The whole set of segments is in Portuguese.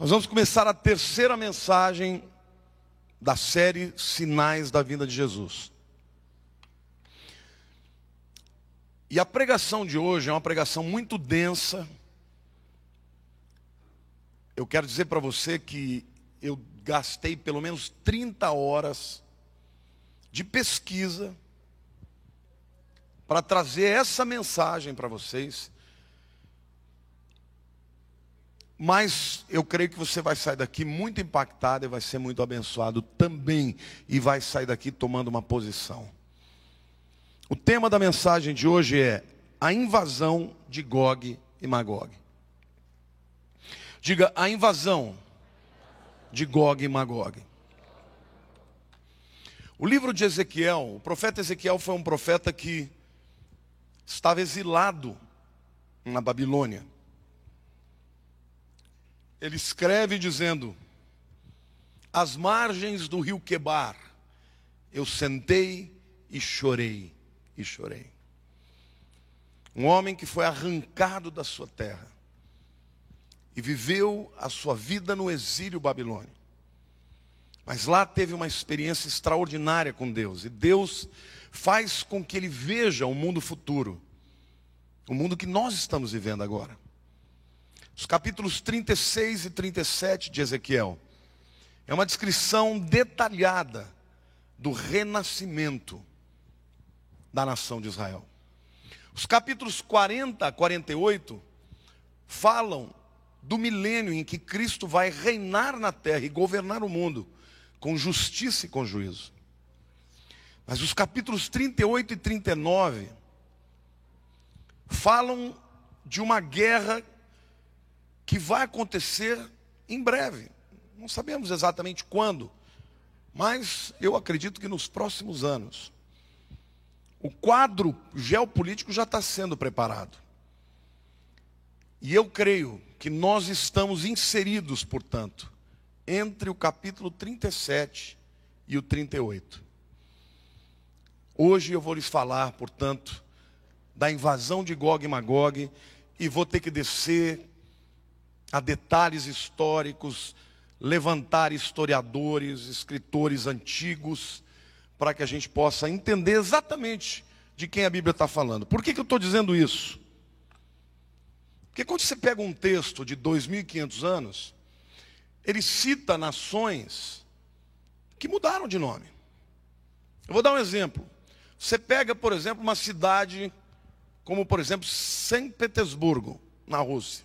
Nós vamos começar a terceira mensagem da série Sinais da Vinda de Jesus. E a pregação de hoje é uma pregação muito densa. Eu quero dizer para você que eu gastei pelo menos 30 horas de pesquisa para trazer essa mensagem para vocês. Mas eu creio que você vai sair daqui muito impactado e vai ser muito abençoado também. E vai sair daqui tomando uma posição. O tema da mensagem de hoje é a invasão de Gog e Magog. Diga a invasão de Gog e Magog. O livro de Ezequiel, o profeta Ezequiel foi um profeta que estava exilado na Babilônia ele escreve dizendo: Às margens do rio Quebar, eu sentei e chorei, e chorei. Um homem que foi arrancado da sua terra e viveu a sua vida no exílio babilônico. Mas lá teve uma experiência extraordinária com Deus, e Deus faz com que ele veja o mundo futuro, o mundo que nós estamos vivendo agora. Os capítulos 36 e 37 de Ezequiel é uma descrição detalhada do renascimento da nação de Israel. Os capítulos 40 a 48 falam do milênio em que Cristo vai reinar na terra e governar o mundo com justiça e com juízo. Mas os capítulos 38 e 39 falam de uma guerra vai acontecer em breve. Não sabemos exatamente quando, mas eu acredito que nos próximos anos. O quadro geopolítico já está sendo preparado. E eu creio que nós estamos inseridos, portanto, entre o capítulo 37 e o 38. Hoje eu vou lhes falar, portanto, da invasão de Gog e Magog, e vou ter que descer a detalhes históricos, levantar historiadores, escritores antigos, para que a gente possa entender exatamente de quem a Bíblia está falando. Por que, que eu estou dizendo isso? Porque quando você pega um texto de 2.500 anos, ele cita nações que mudaram de nome. Eu vou dar um exemplo. Você pega, por exemplo, uma cidade como, por exemplo, São Petersburgo, na Rússia.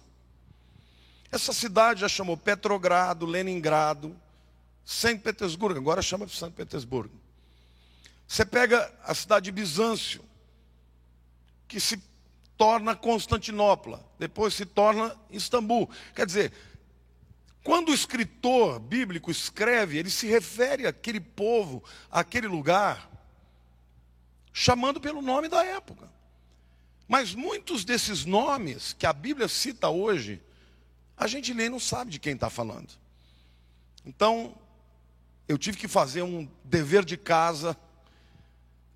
Essa cidade já chamou Petrogrado, Leningrado, São Petersburgo, agora chama São Petersburgo. Você pega a cidade de Bizâncio, que se torna Constantinopla, depois se torna Istambul. Quer dizer, quando o escritor bíblico escreve, ele se refere àquele povo, àquele lugar, chamando pelo nome da época. Mas muitos desses nomes que a Bíblia cita hoje, a gente nem não sabe de quem está falando. Então, eu tive que fazer um dever de casa,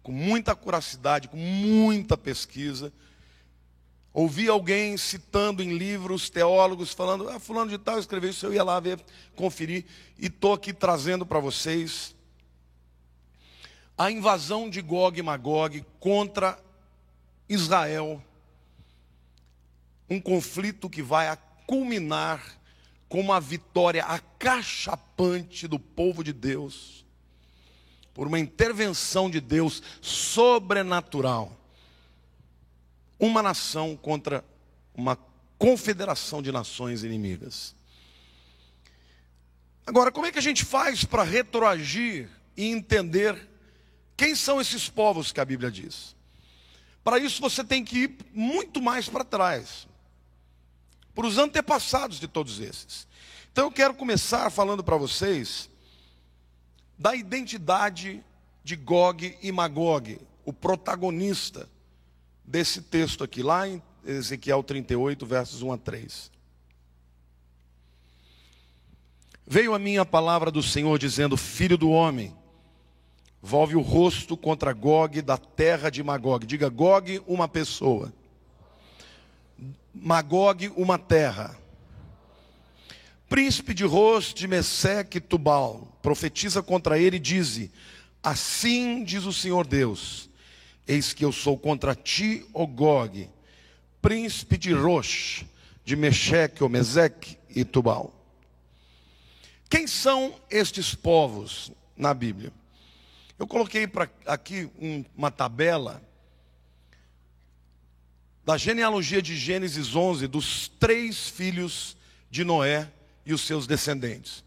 com muita curacidade, com muita pesquisa. Ouvi alguém citando em livros, teólogos, falando, ah, fulano de tal escreveu isso, eu ia lá ver, conferir, e estou aqui trazendo para vocês a invasão de Gog e Magog contra Israel. Um conflito que vai culminar com uma vitória acachapante do povo de Deus, por uma intervenção de Deus sobrenatural. Uma nação contra uma confederação de nações inimigas. Agora, como é que a gente faz para retroagir e entender quem são esses povos que a Bíblia diz? Para isso você tem que ir muito mais para trás para os antepassados de todos esses. Então eu quero começar falando para vocês da identidade de Gog e Magog, o protagonista desse texto aqui, lá em Ezequiel 38, versos 1 a 3. Veio a mim a palavra do Senhor dizendo: Filho do homem, volve o rosto contra Gog da terra de Magog. Diga Gog, uma pessoa. Magog uma terra. príncipe de Ros, de Meseque Tubal, profetiza contra ele e diz: Assim diz o Senhor Deus: Eis que eu sou contra ti, O Gog, príncipe de Rosh, de Mecheque, Meseque e Tubal. Quem são estes povos na Bíblia? Eu coloquei para aqui um, uma tabela da genealogia de Gênesis 11 dos três filhos de Noé e os seus descendentes.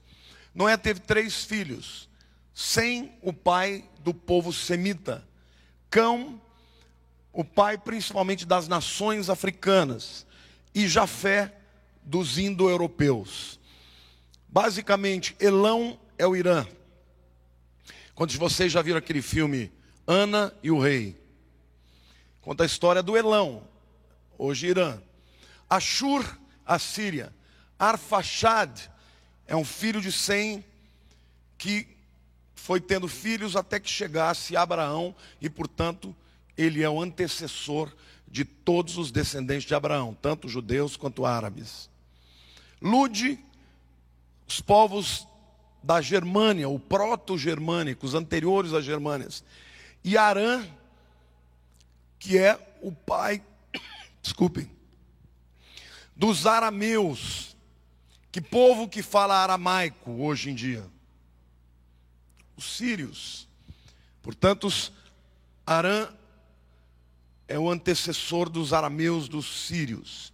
Noé teve três filhos, sem o pai do povo semita. Cão, o pai principalmente das nações africanas, e Jafé dos indo-europeus. Basicamente, Elão é o Irã. Quantos de vocês já viram aquele filme Ana e o Rei? Conta a história do Elão, hoje Irã. Ashur, a Síria. Arfaxad é um filho de Sem que foi tendo filhos até que chegasse Abraão e, portanto, ele é o antecessor de todos os descendentes de Abraão, tanto judeus quanto árabes. Lude, os povos da Germânia, o proto-germânico, os anteriores às Germânias. E Arã, que é o pai desculpem, dos arameus. Que povo que fala aramaico hoje em dia? Os sírios. Portanto, Arã é o antecessor dos arameus, dos sírios.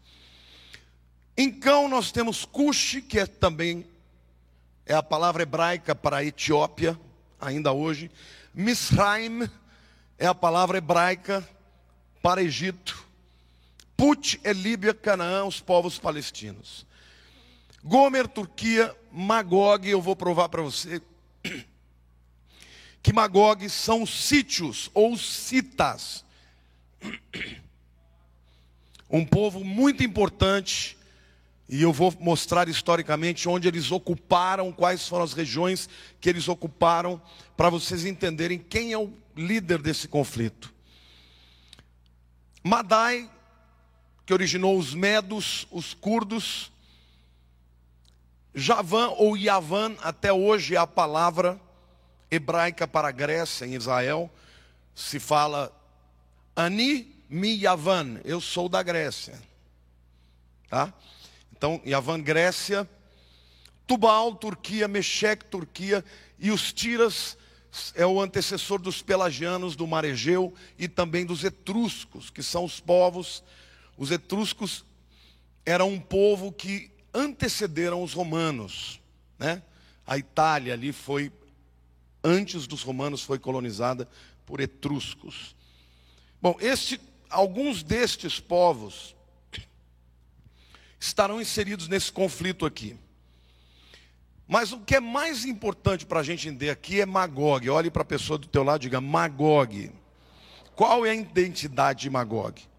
Em Cão nós temos Cush, que é também é a palavra hebraica para Etiópia, ainda hoje. Misraim é a palavra hebraica para Egito. Put é Líbia, Canaã, os povos palestinos. Gomer, Turquia, Magog, eu vou provar para você que Magog são sítios ou citas. Um povo muito importante, e eu vou mostrar historicamente onde eles ocuparam, quais foram as regiões que eles ocuparam, para vocês entenderem quem é o líder desse conflito. Madai que originou os medos, os curdos. Javan ou Yavan, até hoje é a palavra hebraica para Grécia, em Israel. Se fala Ani mi Yavan, eu sou da Grécia. Tá? Então, Yavan, Grécia. Tubal, Turquia, Meshec, Turquia. E os Tiras é o antecessor dos pelagianos do Mar Egeu e também dos etruscos, que são os povos os etruscos eram um povo que antecederam os romanos, né? A Itália ali foi antes dos romanos foi colonizada por etruscos. Bom, este, alguns destes povos estarão inseridos nesse conflito aqui. Mas o que é mais importante para a gente entender aqui é Magog. Olhe para a pessoa do teu lado e diga Magog. Qual é a identidade de Magog?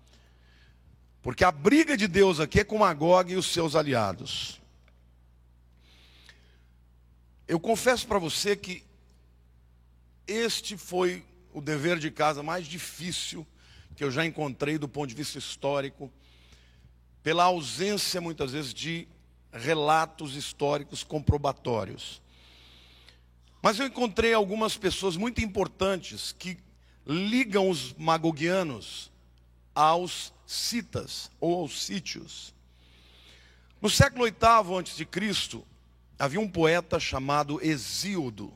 Porque a briga de Deus aqui é com Magog e os seus aliados. Eu confesso para você que este foi o dever de casa mais difícil que eu já encontrei do ponto de vista histórico, pela ausência muitas vezes de relatos históricos comprobatórios. Mas eu encontrei algumas pessoas muito importantes que ligam os magogianos aos citas ou aos sítios. No século VIII a.C., havia um poeta chamado Hesíodo.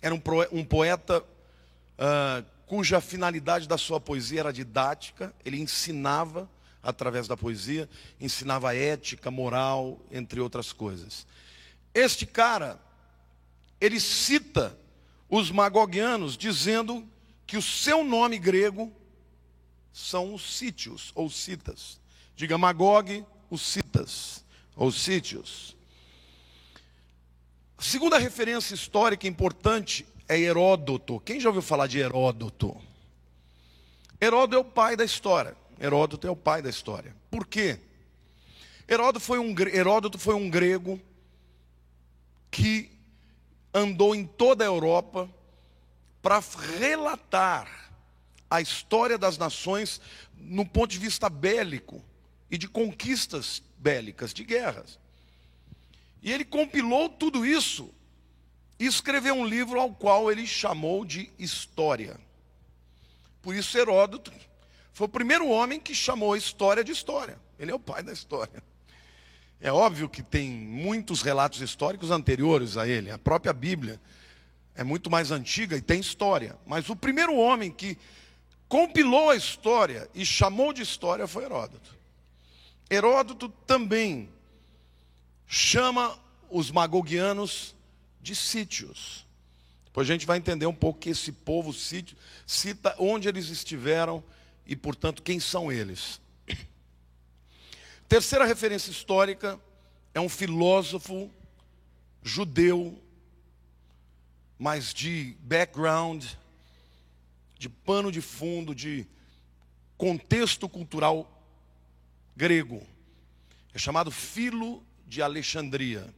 Era um, um poeta uh, cuja finalidade da sua poesia era didática, ele ensinava através da poesia, ensinava ética, moral, entre outras coisas. Este cara, ele cita os magogianos dizendo que o seu nome grego são os sítios ou citas. Diga Magog, os citas ou sítios. A segunda referência histórica importante é Heródoto. Quem já ouviu falar de Heródoto? Heródoto é o pai da história. Heródoto é o pai da história. Por quê? Heródoto foi um, Heródoto foi um grego que andou em toda a Europa para relatar a história das nações no ponto de vista bélico e de conquistas bélicas, de guerras. E ele compilou tudo isso e escreveu um livro ao qual ele chamou de História. Por isso, Heródoto foi o primeiro homem que chamou a história de história. Ele é o pai da história. É óbvio que tem muitos relatos históricos anteriores a ele. A própria Bíblia é muito mais antiga e tem história. Mas o primeiro homem que compilou a história e chamou de história foi Heródoto. Heródoto também chama os magogianos de sítios. Depois a gente vai entender um pouco que esse povo sítio, cita onde eles estiveram e, portanto, quem são eles. Terceira referência histórica é um filósofo judeu, mas de background, de pano de fundo, de contexto cultural grego. É chamado Filo de Alexandria.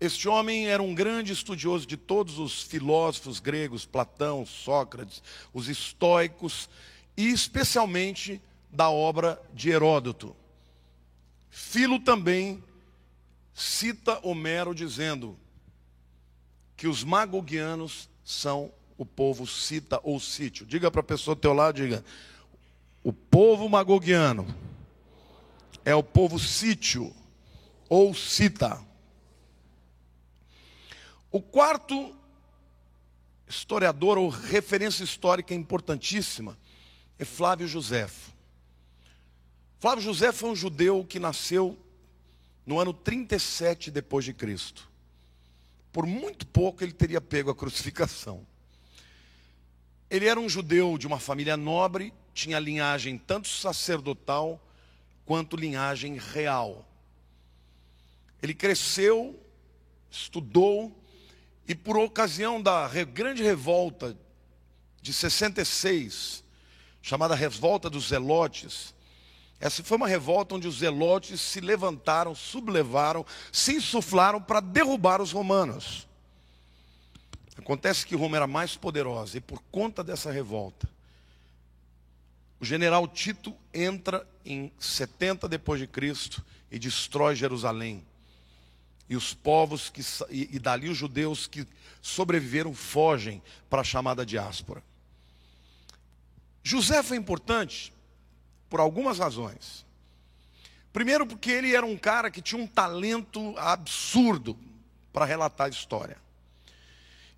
Este homem era um grande estudioso de todos os filósofos gregos, Platão, Sócrates, os estoicos, e especialmente da obra de Heródoto. Filo também cita Homero dizendo que os magogianos são o povo cita ou sítio. Diga para a pessoa do teu lado, diga, o povo magogiano é o povo sítio ou cita. O quarto historiador ou referência histórica importantíssima é Flávio Josefo. Flávio José foi um judeu que nasceu no ano 37 depois de Cristo. Por muito pouco ele teria pego a crucificação. Ele era um judeu de uma família nobre, tinha linhagem tanto sacerdotal quanto linhagem real. Ele cresceu, estudou, e por ocasião da grande revolta de 66, chamada Revolta dos Zelotes, essa foi uma revolta onde os zelotes se levantaram, sublevaram, se insuflaram para derrubar os romanos. Acontece que Roma era mais poderosa e por conta dessa revolta, o general Tito entra em 70 depois de Cristo e destrói Jerusalém. E os povos que e, e dali os judeus que sobreviveram fogem para a chamada diáspora. José foi importante por algumas razões. Primeiro, porque ele era um cara que tinha um talento absurdo para relatar a história.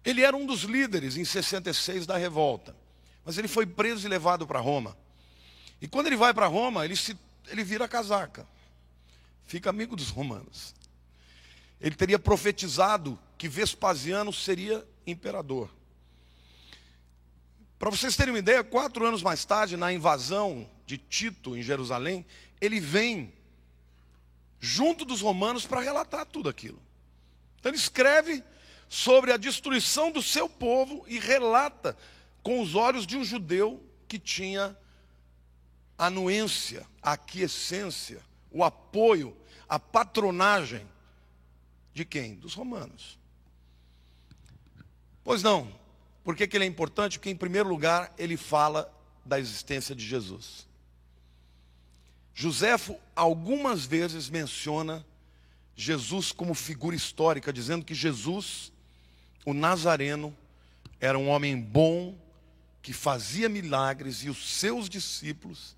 Ele era um dos líderes em 66 da revolta, mas ele foi preso e levado para Roma. E quando ele vai para Roma, ele, se, ele vira casaca, fica amigo dos romanos. Ele teria profetizado que Vespasiano seria imperador. Para vocês terem uma ideia, quatro anos mais tarde, na invasão de Tito em Jerusalém, ele vem junto dos romanos para relatar tudo aquilo. Então ele escreve sobre a destruição do seu povo e relata com os olhos de um judeu que tinha anuência, a aquiescência, o apoio, a patronagem de quem? Dos romanos. Pois não. Por que, que ele é importante? Porque, em primeiro lugar, ele fala da existência de Jesus. Joséfo algumas vezes menciona Jesus como figura histórica, dizendo que Jesus, o Nazareno, era um homem bom, que fazia milagres, e os seus discípulos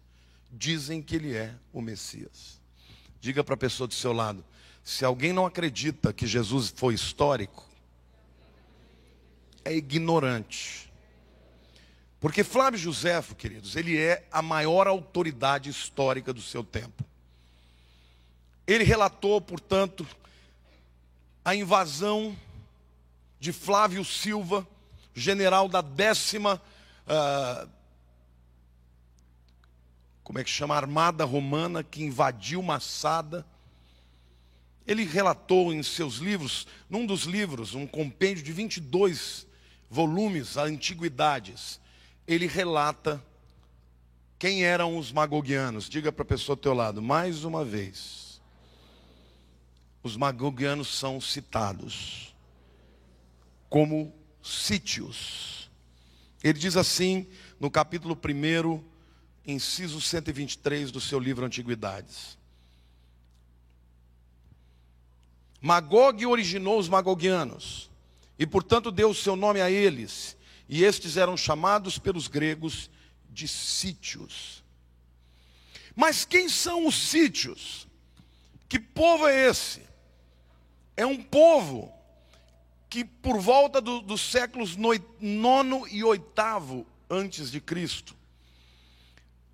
dizem que ele é o Messias. Diga para a pessoa do seu lado: se alguém não acredita que Jesus foi histórico, é ignorante. Porque Flávio Joséfo, queridos, ele é a maior autoridade histórica do seu tempo. Ele relatou, portanto, a invasão de Flávio Silva, general da décima, uh, como é que chama, armada romana que invadiu Massada. Ele relatou em seus livros, num dos livros, um compêndio de 22 volumes, antiguidades, ele relata quem eram os magogianos. Diga para a pessoa ao teu lado, mais uma vez. Os magogianos são citados como sítios. Ele diz assim no capítulo 1, inciso 123 do seu livro Antiguidades. Magog originou os magogianos, e portanto deu o seu nome a eles, e estes eram chamados pelos gregos de sítios. Mas quem são os sítios? Que povo é esse? É um povo que por volta do, dos séculos nono e oitavo antes de Cristo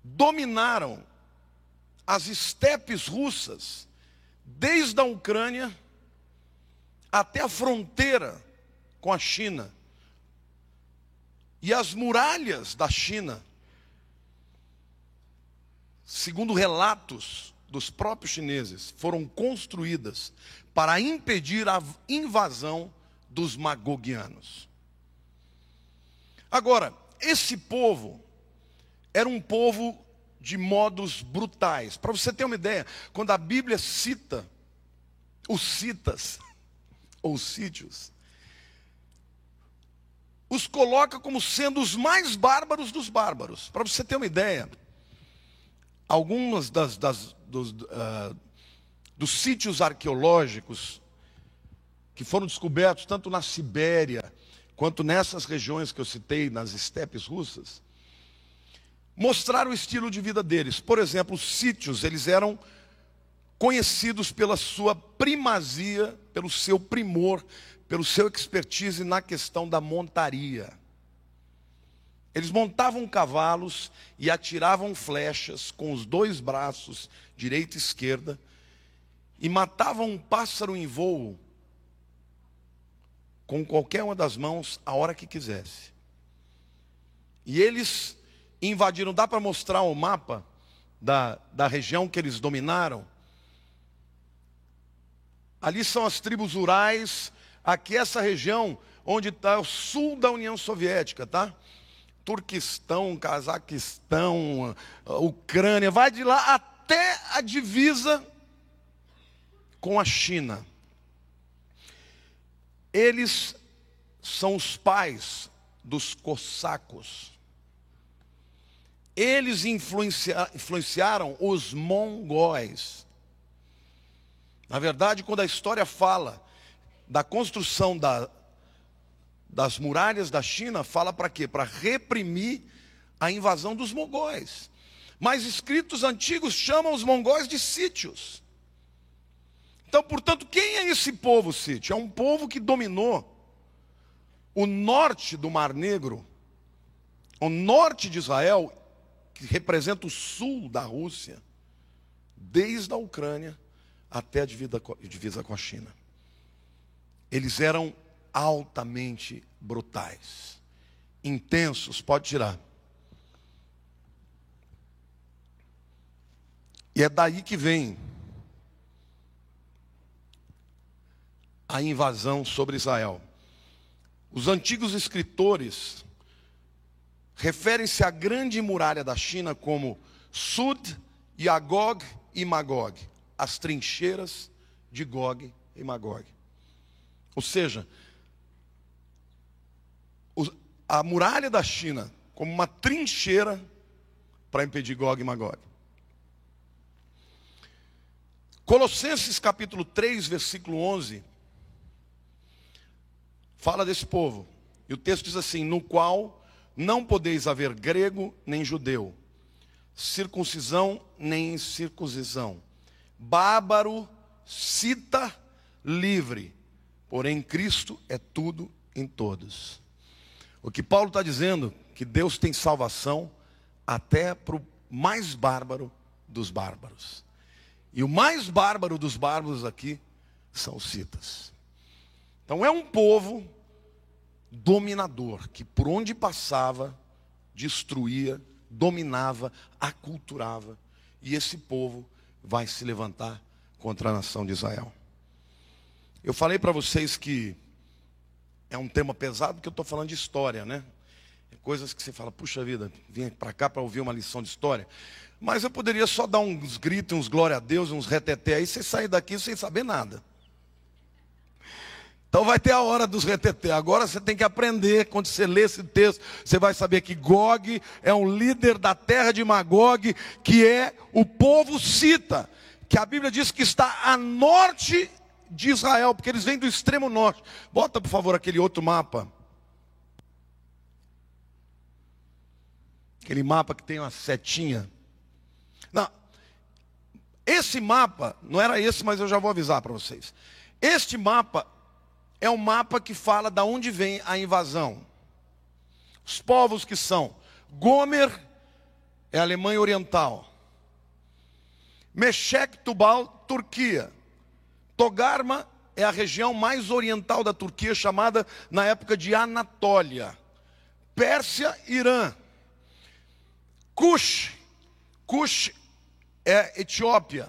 dominaram as estepes russas desde a Ucrânia até a fronteira com a China. E as muralhas da China, segundo relatos dos próprios chineses, foram construídas para impedir a invasão dos magogianos. Agora, esse povo era um povo de modos brutais. Para você ter uma ideia, quando a Bíblia cita os citas, ou sítios, os coloca como sendo os mais bárbaros dos bárbaros. Para você ter uma ideia, algumas das, das dos, uh, dos sítios arqueológicos que foram descobertos tanto na Sibéria quanto nessas regiões que eu citei, nas estepes russas, mostraram o estilo de vida deles. Por exemplo, os sítios, eles eram conhecidos pela sua primazia, pelo seu primor, pelo seu expertise na questão da montaria. Eles montavam cavalos e atiravam flechas com os dois braços, direita e esquerda, e matavam um pássaro em voo com qualquer uma das mãos a hora que quisesse. E eles invadiram, dá para mostrar o mapa da, da região que eles dominaram? Ali são as tribos rurais, aqui essa região onde está o sul da União Soviética, tá? Turquistão, Cazaquistão, Ucrânia, vai de lá até a divisa com a China. Eles são os pais dos cossacos. Eles influencia, influenciaram os mongóis. Na verdade, quando a história fala da construção da, das muralhas da China, fala para quê? Para reprimir a invasão dos mongóis. Mas escritos antigos chamam os mongóis de sítios. Então, portanto, quem é esse povo sítio? É um povo que dominou o norte do Mar Negro, o norte de Israel, que representa o sul da Rússia, desde a Ucrânia até a divisa com a China. Eles eram altamente brutais, intensos, pode tirar. E é daí que vem a invasão sobre Israel. Os antigos escritores referem-se à grande muralha da China como Sud, Yagog e Magog, as trincheiras de Gog e Magog. Ou seja, a muralha da China como uma trincheira para impedir Gog e Magog. Colossenses capítulo 3, versículo 11, fala desse povo. E o texto diz assim: No qual não podeis haver grego nem judeu, circuncisão nem circuncisão, bárbaro, cita, livre, porém Cristo é tudo em todos. O que Paulo está dizendo, que Deus tem salvação até para o mais bárbaro dos bárbaros. E o mais bárbaro dos bárbaros aqui são os citas. Então é um povo dominador que por onde passava destruía, dominava, aculturava. E esse povo vai se levantar contra a nação de Israel. Eu falei para vocês que é um tema pesado porque eu estou falando de história, né? É coisas que você fala, puxa vida, vim para cá para ouvir uma lição de história. Mas eu poderia só dar uns gritos, uns glória a Deus, uns reteté aí, você sair daqui sem saber nada. Então vai ter a hora dos reteté. Agora você tem que aprender, quando você lê esse texto, você vai saber que Gog é um líder da terra de Magog, que é o povo cita, que a Bíblia diz que está a norte de Israel, porque eles vêm do extremo norte. Bota, por favor, aquele outro mapa. Aquele mapa que tem uma setinha. Não. Esse mapa, não era esse, mas eu já vou avisar para vocês. Este mapa é um mapa que fala da onde vem a invasão. Os povos que são Gomer é Alemanha Oriental. Meshek Tubal, Turquia. Togarma é a região mais oriental da Turquia, chamada na época de Anatólia. Pérsia, Irã. Cush, Cush é Etiópia.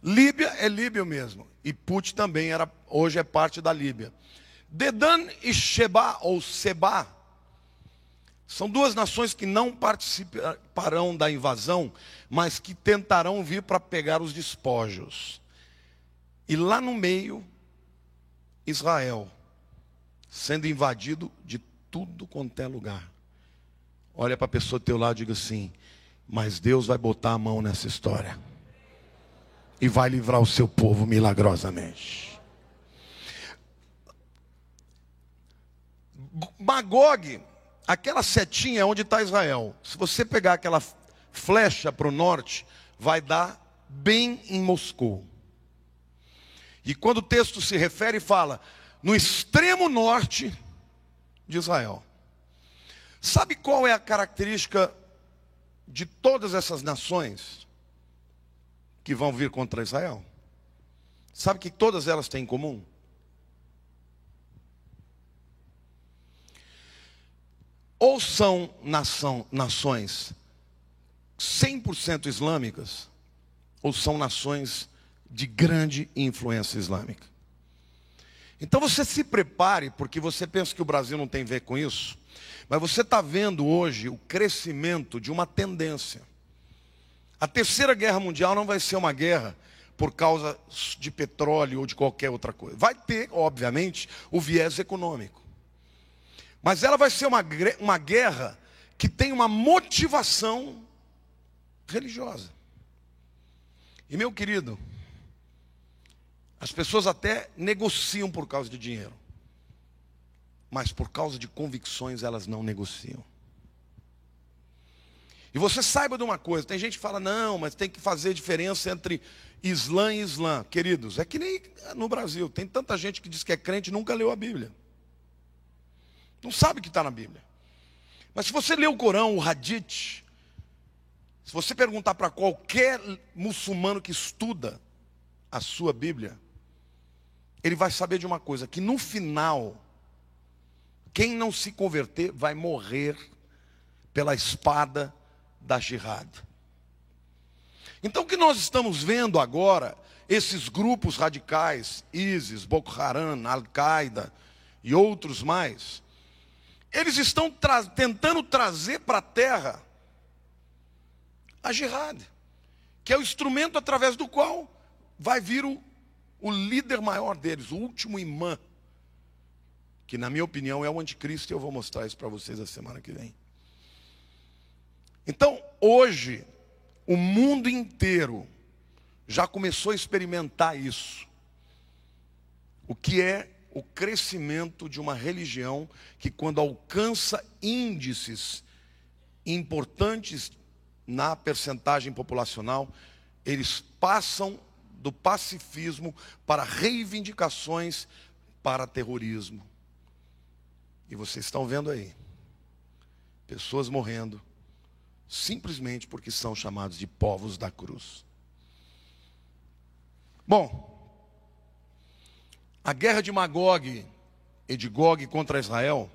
Líbia é Líbia mesmo. E Put também era, hoje é parte da Líbia. Dedan e Sheba, ou Seba, são duas nações que não participarão da invasão, mas que tentarão vir para pegar os despojos. E lá no meio, Israel, sendo invadido de tudo quanto é lugar. Olha para a pessoa do teu lado e diga assim: Mas Deus vai botar a mão nessa história. E vai livrar o seu povo milagrosamente. Magog aquela setinha é onde está Israel. Se você pegar aquela flecha para o norte, vai dar bem em Moscou. E quando o texto se refere, fala no extremo norte de Israel. Sabe qual é a característica de todas essas nações que vão vir contra Israel? Sabe que todas elas têm em comum? Ou são nação, nações 100% islâmicas, ou são nações de grande influência islâmica. Então você se prepare, porque você pensa que o Brasil não tem a ver com isso, mas você está vendo hoje o crescimento de uma tendência. A terceira guerra mundial não vai ser uma guerra por causa de petróleo ou de qualquer outra coisa. Vai ter, obviamente, o viés econômico. Mas ela vai ser uma, uma guerra que tem uma motivação religiosa. E meu querido, as pessoas até negociam por causa de dinheiro, mas por causa de convicções elas não negociam. E você saiba de uma coisa: tem gente que fala, não, mas tem que fazer diferença entre Islã e Islã. Queridos, é que nem no Brasil, tem tanta gente que diz que é crente e nunca leu a Bíblia. Não sabe o que está na Bíblia. Mas se você ler o Corão, o Hadith, se você perguntar para qualquer muçulmano que estuda a sua Bíblia, ele vai saber de uma coisa: que no final, quem não se converter vai morrer pela espada da jihad. Então o que nós estamos vendo agora, esses grupos radicais, ISIS, Boko Haram, Al-Qaeda e outros mais, eles estão tra tentando trazer para a terra a jihad, que é o instrumento através do qual vai vir o, o líder maior deles, o último imã, que na minha opinião é o anticristo, e eu vou mostrar isso para vocês a semana que vem. Então, hoje, o mundo inteiro já começou a experimentar isso. O que é o crescimento de uma religião que, quando alcança índices importantes na percentagem populacional, eles passam do pacifismo para reivindicações para terrorismo. E vocês estão vendo aí, pessoas morrendo, simplesmente porque são chamados de povos da cruz. Bom, a guerra de Magog e de Gog contra Israel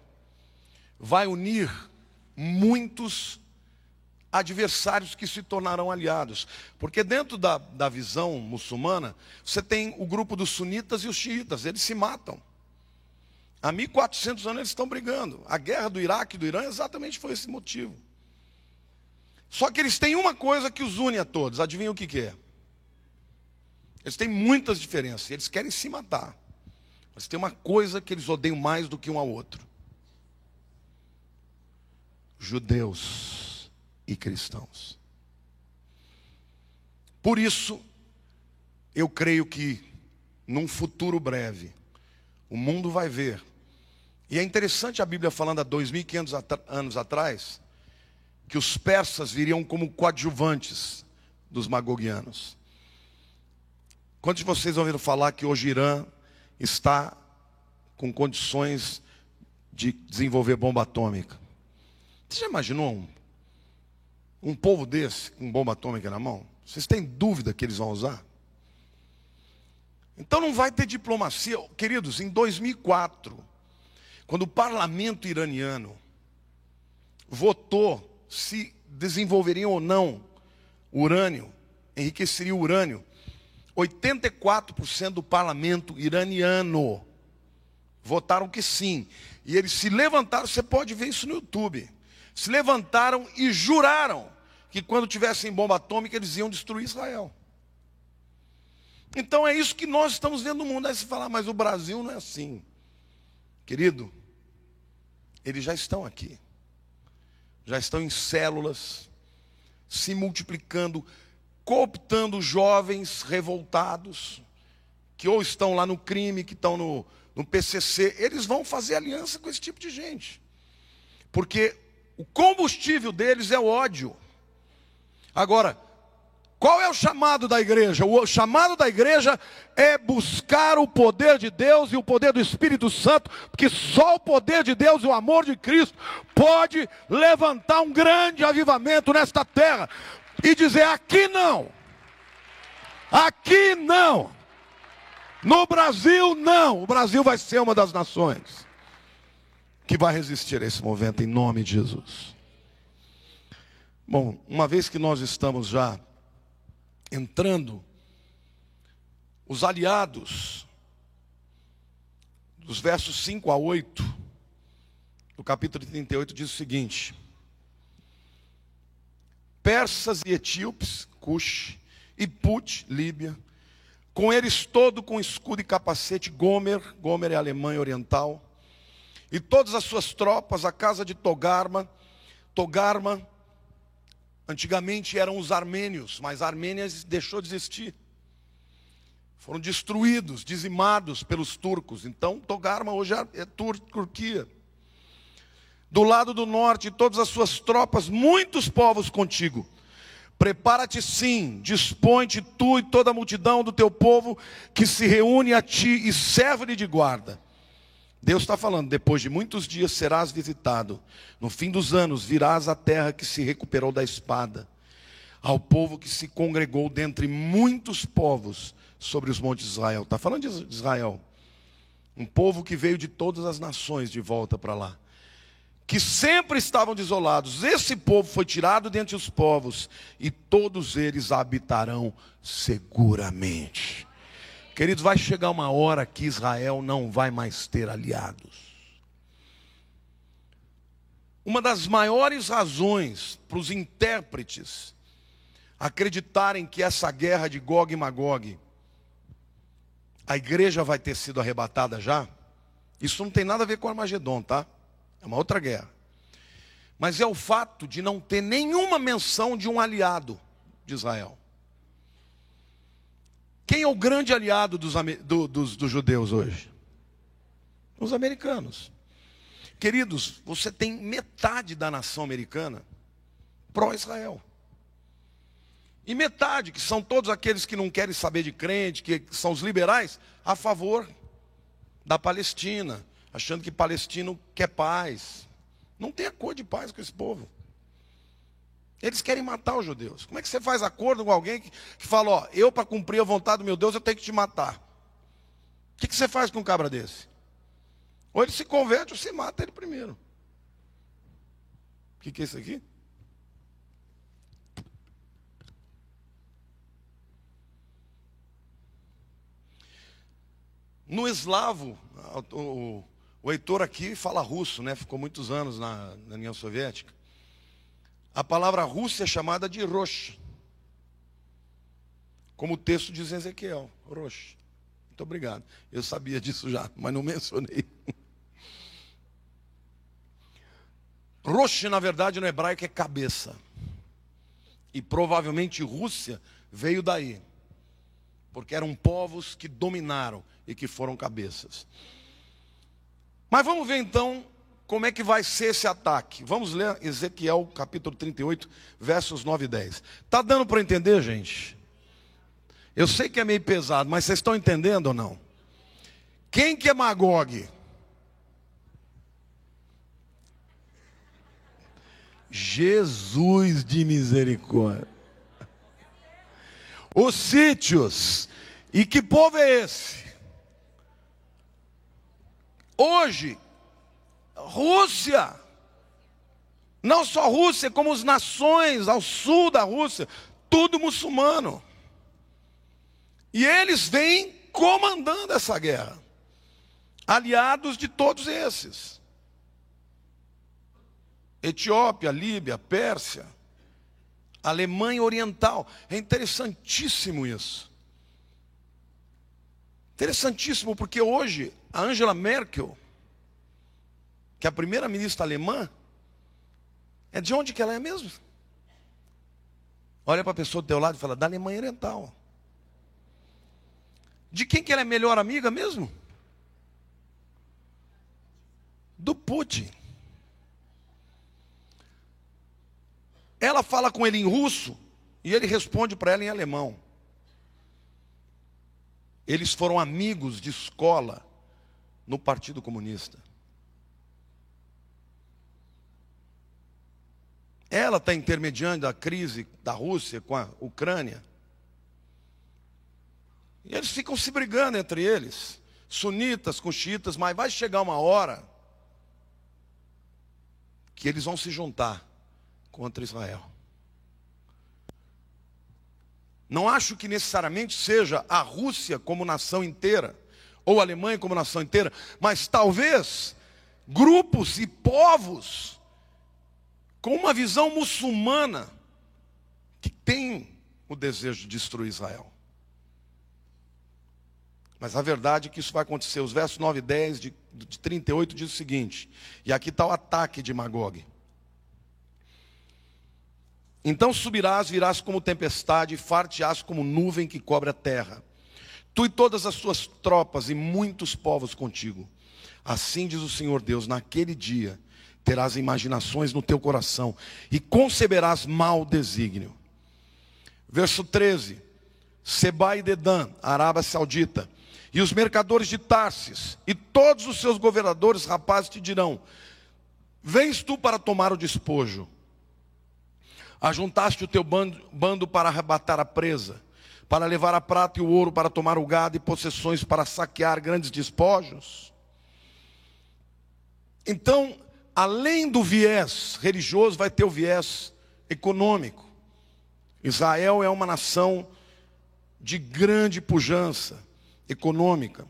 vai unir muitos adversários que se tornarão aliados. Porque dentro da, da visão muçulmana, você tem o grupo dos sunitas e os xiitas, eles se matam. Há 1400 anos eles estão brigando. A guerra do Iraque e do Irã exatamente foi esse motivo. Só que eles têm uma coisa que os une a todos. Adivinha o que, que é? Eles têm muitas diferenças. Eles querem se matar. Mas tem uma coisa que eles odeiam mais do que um ao outro: judeus e cristãos. Por isso, eu creio que num futuro breve. O mundo vai ver. E é interessante a Bíblia falando há 2.500 anos atrás, que os persas viriam como coadjuvantes dos magogianos. Quantos de vocês ouviram falar que hoje Irã está com condições de desenvolver bomba atômica? Você já imaginou um, um povo desse com bomba atômica na mão? Vocês têm dúvida que eles vão usar? Então não vai ter diplomacia. Queridos, em 2004, quando o parlamento iraniano votou se desenvolveriam ou não urânio, enriqueceria o urânio, 84% do parlamento iraniano votaram que sim. E eles se levantaram, você pode ver isso no YouTube. Se levantaram e juraram que quando tivessem bomba atômica eles iam destruir Israel. Então é isso que nós estamos vendo no mundo. Aí você fala, mas o Brasil não é assim. Querido, eles já estão aqui. Já estão em células, se multiplicando, cooptando jovens revoltados, que ou estão lá no crime, que estão no, no PCC. Eles vão fazer aliança com esse tipo de gente. Porque o combustível deles é o ódio. Agora, qual é o chamado da igreja? O chamado da igreja é buscar o poder de Deus e o poder do Espírito Santo, porque só o poder de Deus e o amor de Cristo pode levantar um grande avivamento nesta terra e dizer: aqui não, aqui não, no Brasil não. O Brasil vai ser uma das nações que vai resistir a esse movimento em nome de Jesus. Bom, uma vez que nós estamos já entrando, os aliados, dos versos 5 a 8, do capítulo 38, diz o seguinte: Persas e etíopes, Cush, e Put, Líbia, com eles todo com escudo e capacete, Gomer, Gomer é Alemanha Oriental, e todas as suas tropas, a casa de Togarma, Togarma, Antigamente eram os armênios, mas a Armênia deixou de existir. Foram destruídos, dizimados pelos turcos. Então, Togarma hoje é, é Turquia. Do lado do norte, todas as suas tropas, muitos povos contigo. Prepara-te sim, dispõe-te tu e toda a multidão do teu povo que se reúne a ti e serve-lhe de guarda. Deus está falando, depois de muitos dias serás visitado. No fim dos anos virás à terra que se recuperou da espada, ao povo que se congregou dentre muitos povos sobre os montes de Israel. Está falando de Israel. Um povo que veio de todas as nações de volta para lá. Que sempre estavam desolados. Esse povo foi tirado dentre os povos, e todos eles habitarão seguramente. Queridos, vai chegar uma hora que Israel não vai mais ter aliados. Uma das maiores razões para os intérpretes acreditarem que essa guerra de Gog e Magog, a igreja vai ter sido arrebatada já, isso não tem nada a ver com Armagedon, tá? É uma outra guerra. Mas é o fato de não ter nenhuma menção de um aliado de Israel. Quem é o grande aliado dos, do, dos, dos judeus hoje? Os americanos. Queridos, você tem metade da nação americana pró-Israel. E metade, que são todos aqueles que não querem saber de crente, que são os liberais, a favor da Palestina, achando que palestino quer paz. Não tem acordo de paz com esse povo. Eles querem matar os judeus. Como é que você faz acordo com alguém que, que fala, ó, eu para cumprir a vontade do meu Deus, eu tenho que te matar? O que, que você faz com um cabra desse? Ou ele se converte ou você mata ele primeiro. O que, que é isso aqui? No eslavo, o, o Heitor aqui fala russo, né? Ficou muitos anos na, na União Soviética. A palavra Rússia é chamada de Rosh. Como o texto diz em Ezequiel, Rosh. Muito obrigado. Eu sabia disso já, mas não mencionei. Rosh, na verdade, no hebraico é cabeça. E provavelmente Rússia veio daí. porque eram povos que dominaram e que foram cabeças. Mas vamos ver então como é que vai ser esse ataque. Vamos ler Ezequiel capítulo 38, versos 9 e 10. Está dando para entender, gente? Eu sei que é meio pesado, mas vocês estão entendendo ou não? Quem que é Magog? Jesus de misericórdia. Os sítios. E que povo é esse? Hoje, Rússia. Não só Rússia, como as nações ao sul da Rússia, tudo muçulmano. E eles vêm comandando essa guerra, aliados de todos esses. Etiópia, Líbia, Pérsia, Alemanha Oriental. É interessantíssimo isso. Interessantíssimo porque hoje a Angela Merkel, que é a primeira ministra alemã, é de onde que ela é mesmo? Olha para a pessoa do teu lado e fala, da Alemanha Oriental. De quem que ela é melhor amiga mesmo? Do Putin. Ela fala com ele em russo e ele responde para ela em alemão. Eles foram amigos de escola no Partido Comunista. Ela está intermediando a crise da Rússia com a Ucrânia. E eles ficam se brigando entre eles, sunitas com xiitas, mas vai chegar uma hora que eles vão se juntar contra Israel. Não acho que necessariamente seja a Rússia como nação inteira, ou Alemanha como nação inteira, mas talvez grupos e povos com uma visão muçulmana que têm o desejo de destruir Israel. Mas a verdade é que isso vai acontecer. Os versos 9 e 10 de, de 38 diz o seguinte: e aqui está o ataque de Magog. Então subirás, virás como tempestade, farteás como nuvem que cobre a terra. Tu e todas as tuas tropas e muitos povos contigo. Assim diz o Senhor Deus: naquele dia terás imaginações no teu coração e conceberás mau desígnio. Verso 13: Seba e Dedã, Arábia Saudita, e os mercadores de Tarsis, e todos os seus governadores rapazes te dirão: Vens tu para tomar o despojo Ajuntaste o teu bando, bando para arrebatar a presa, para levar a prata e o ouro, para tomar o gado e possessões, para saquear grandes despojos. Então, além do viés religioso, vai ter o viés econômico. Israel é uma nação de grande pujança econômica.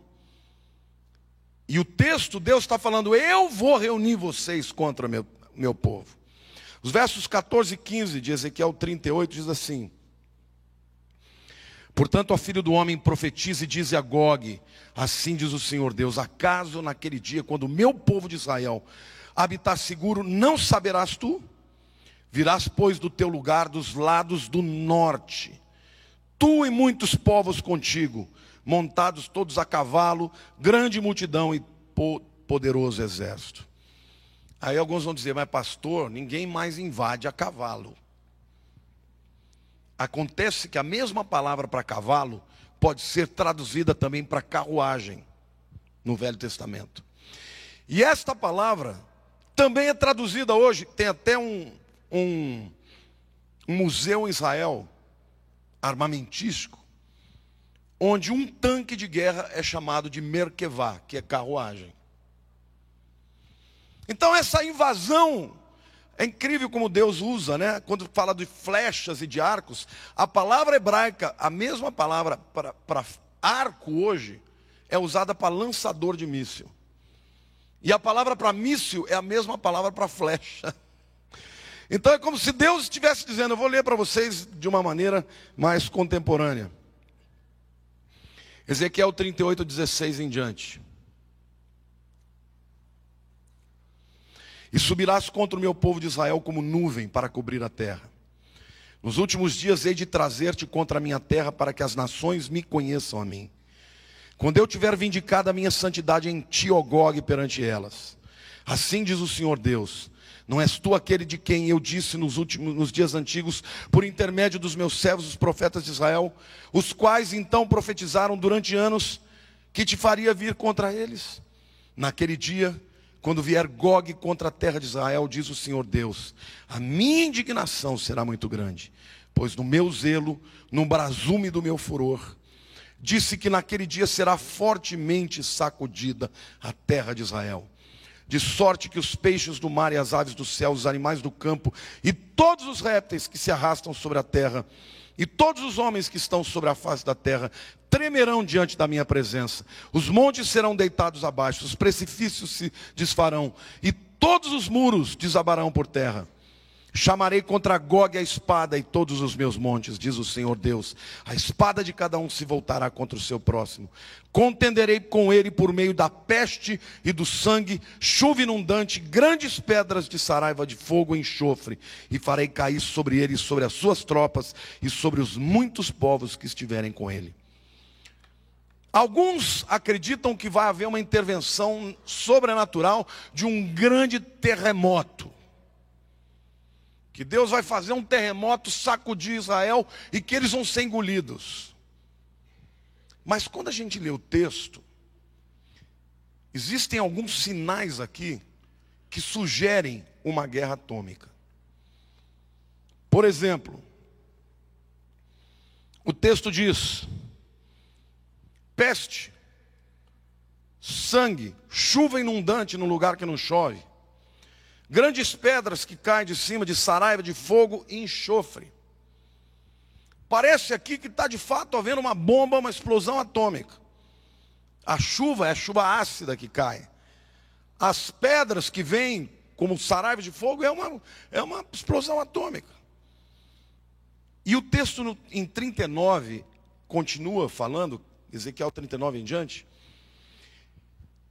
E o texto, Deus está falando: Eu vou reunir vocês contra meu, meu povo. Os versos 14 e 15 de Ezequiel 38 diz assim: Portanto, ó filho do homem, profetize e dize a Gog: Assim diz o Senhor Deus: Acaso naquele dia, quando o meu povo de Israel habitar seguro, não saberás tu? Virás, pois, do teu lugar dos lados do norte, tu e muitos povos contigo, montados todos a cavalo, grande multidão e poderoso exército. Aí alguns vão dizer, mas pastor, ninguém mais invade a cavalo. Acontece que a mesma palavra para cavalo pode ser traduzida também para carruagem no Velho Testamento. E esta palavra também é traduzida hoje, tem até um, um, um museu em Israel, armamentístico, onde um tanque de guerra é chamado de Merkevá, que é carruagem. Então essa invasão é incrível como Deus usa, né? Quando fala de flechas e de arcos, a palavra hebraica, a mesma palavra para arco hoje, é usada para lançador de míssil. E a palavra para míssil é a mesma palavra para flecha. Então é como se Deus estivesse dizendo, eu vou ler para vocês de uma maneira mais contemporânea. Ezequiel 38, 16 em diante. E subirás contra o meu povo de Israel como nuvem para cobrir a terra. Nos últimos dias hei de trazer-te contra a minha terra para que as nações me conheçam a mim. Quando eu tiver vindicado a minha santidade em ti, ó Gog, perante elas. Assim diz o Senhor Deus: Não és tu aquele de quem eu disse nos últimos nos dias antigos, por intermédio dos meus servos, os profetas de Israel, os quais então profetizaram durante anos que te faria vir contra eles? Naquele dia, quando vier Gog contra a terra de Israel, diz o Senhor Deus: A minha indignação será muito grande, pois no meu zelo, no brasume do meu furor, disse que naquele dia será fortemente sacudida a terra de Israel. De sorte que os peixes do mar e as aves do céu, os animais do campo e todos os répteis que se arrastam sobre a terra, e todos os homens que estão sobre a face da terra tremerão diante da minha presença. Os montes serão deitados abaixo, os precipícios se desfarão, e todos os muros desabarão por terra. Chamarei contra Gog a espada e todos os meus montes, diz o Senhor Deus. A espada de cada um se voltará contra o seu próximo. Contenderei com ele por meio da peste e do sangue, chuva inundante, grandes pedras de saraiva de fogo e enxofre, e farei cair sobre ele sobre as suas tropas e sobre os muitos povos que estiverem com ele. Alguns acreditam que vai haver uma intervenção sobrenatural de um grande terremoto que Deus vai fazer um terremoto, sacudir Israel e que eles vão ser engolidos. Mas quando a gente lê o texto, existem alguns sinais aqui que sugerem uma guerra atômica. Por exemplo, o texto diz: peste, sangue, chuva inundante no lugar que não chove, Grandes pedras que caem de cima de saraiva de fogo e enxofre. Parece aqui que está de fato havendo uma bomba, uma explosão atômica. A chuva é a chuva ácida que cai. As pedras que vêm como saraiva de fogo é uma, é uma explosão atômica. E o texto no, em 39 continua falando, Ezequiel 39 em diante.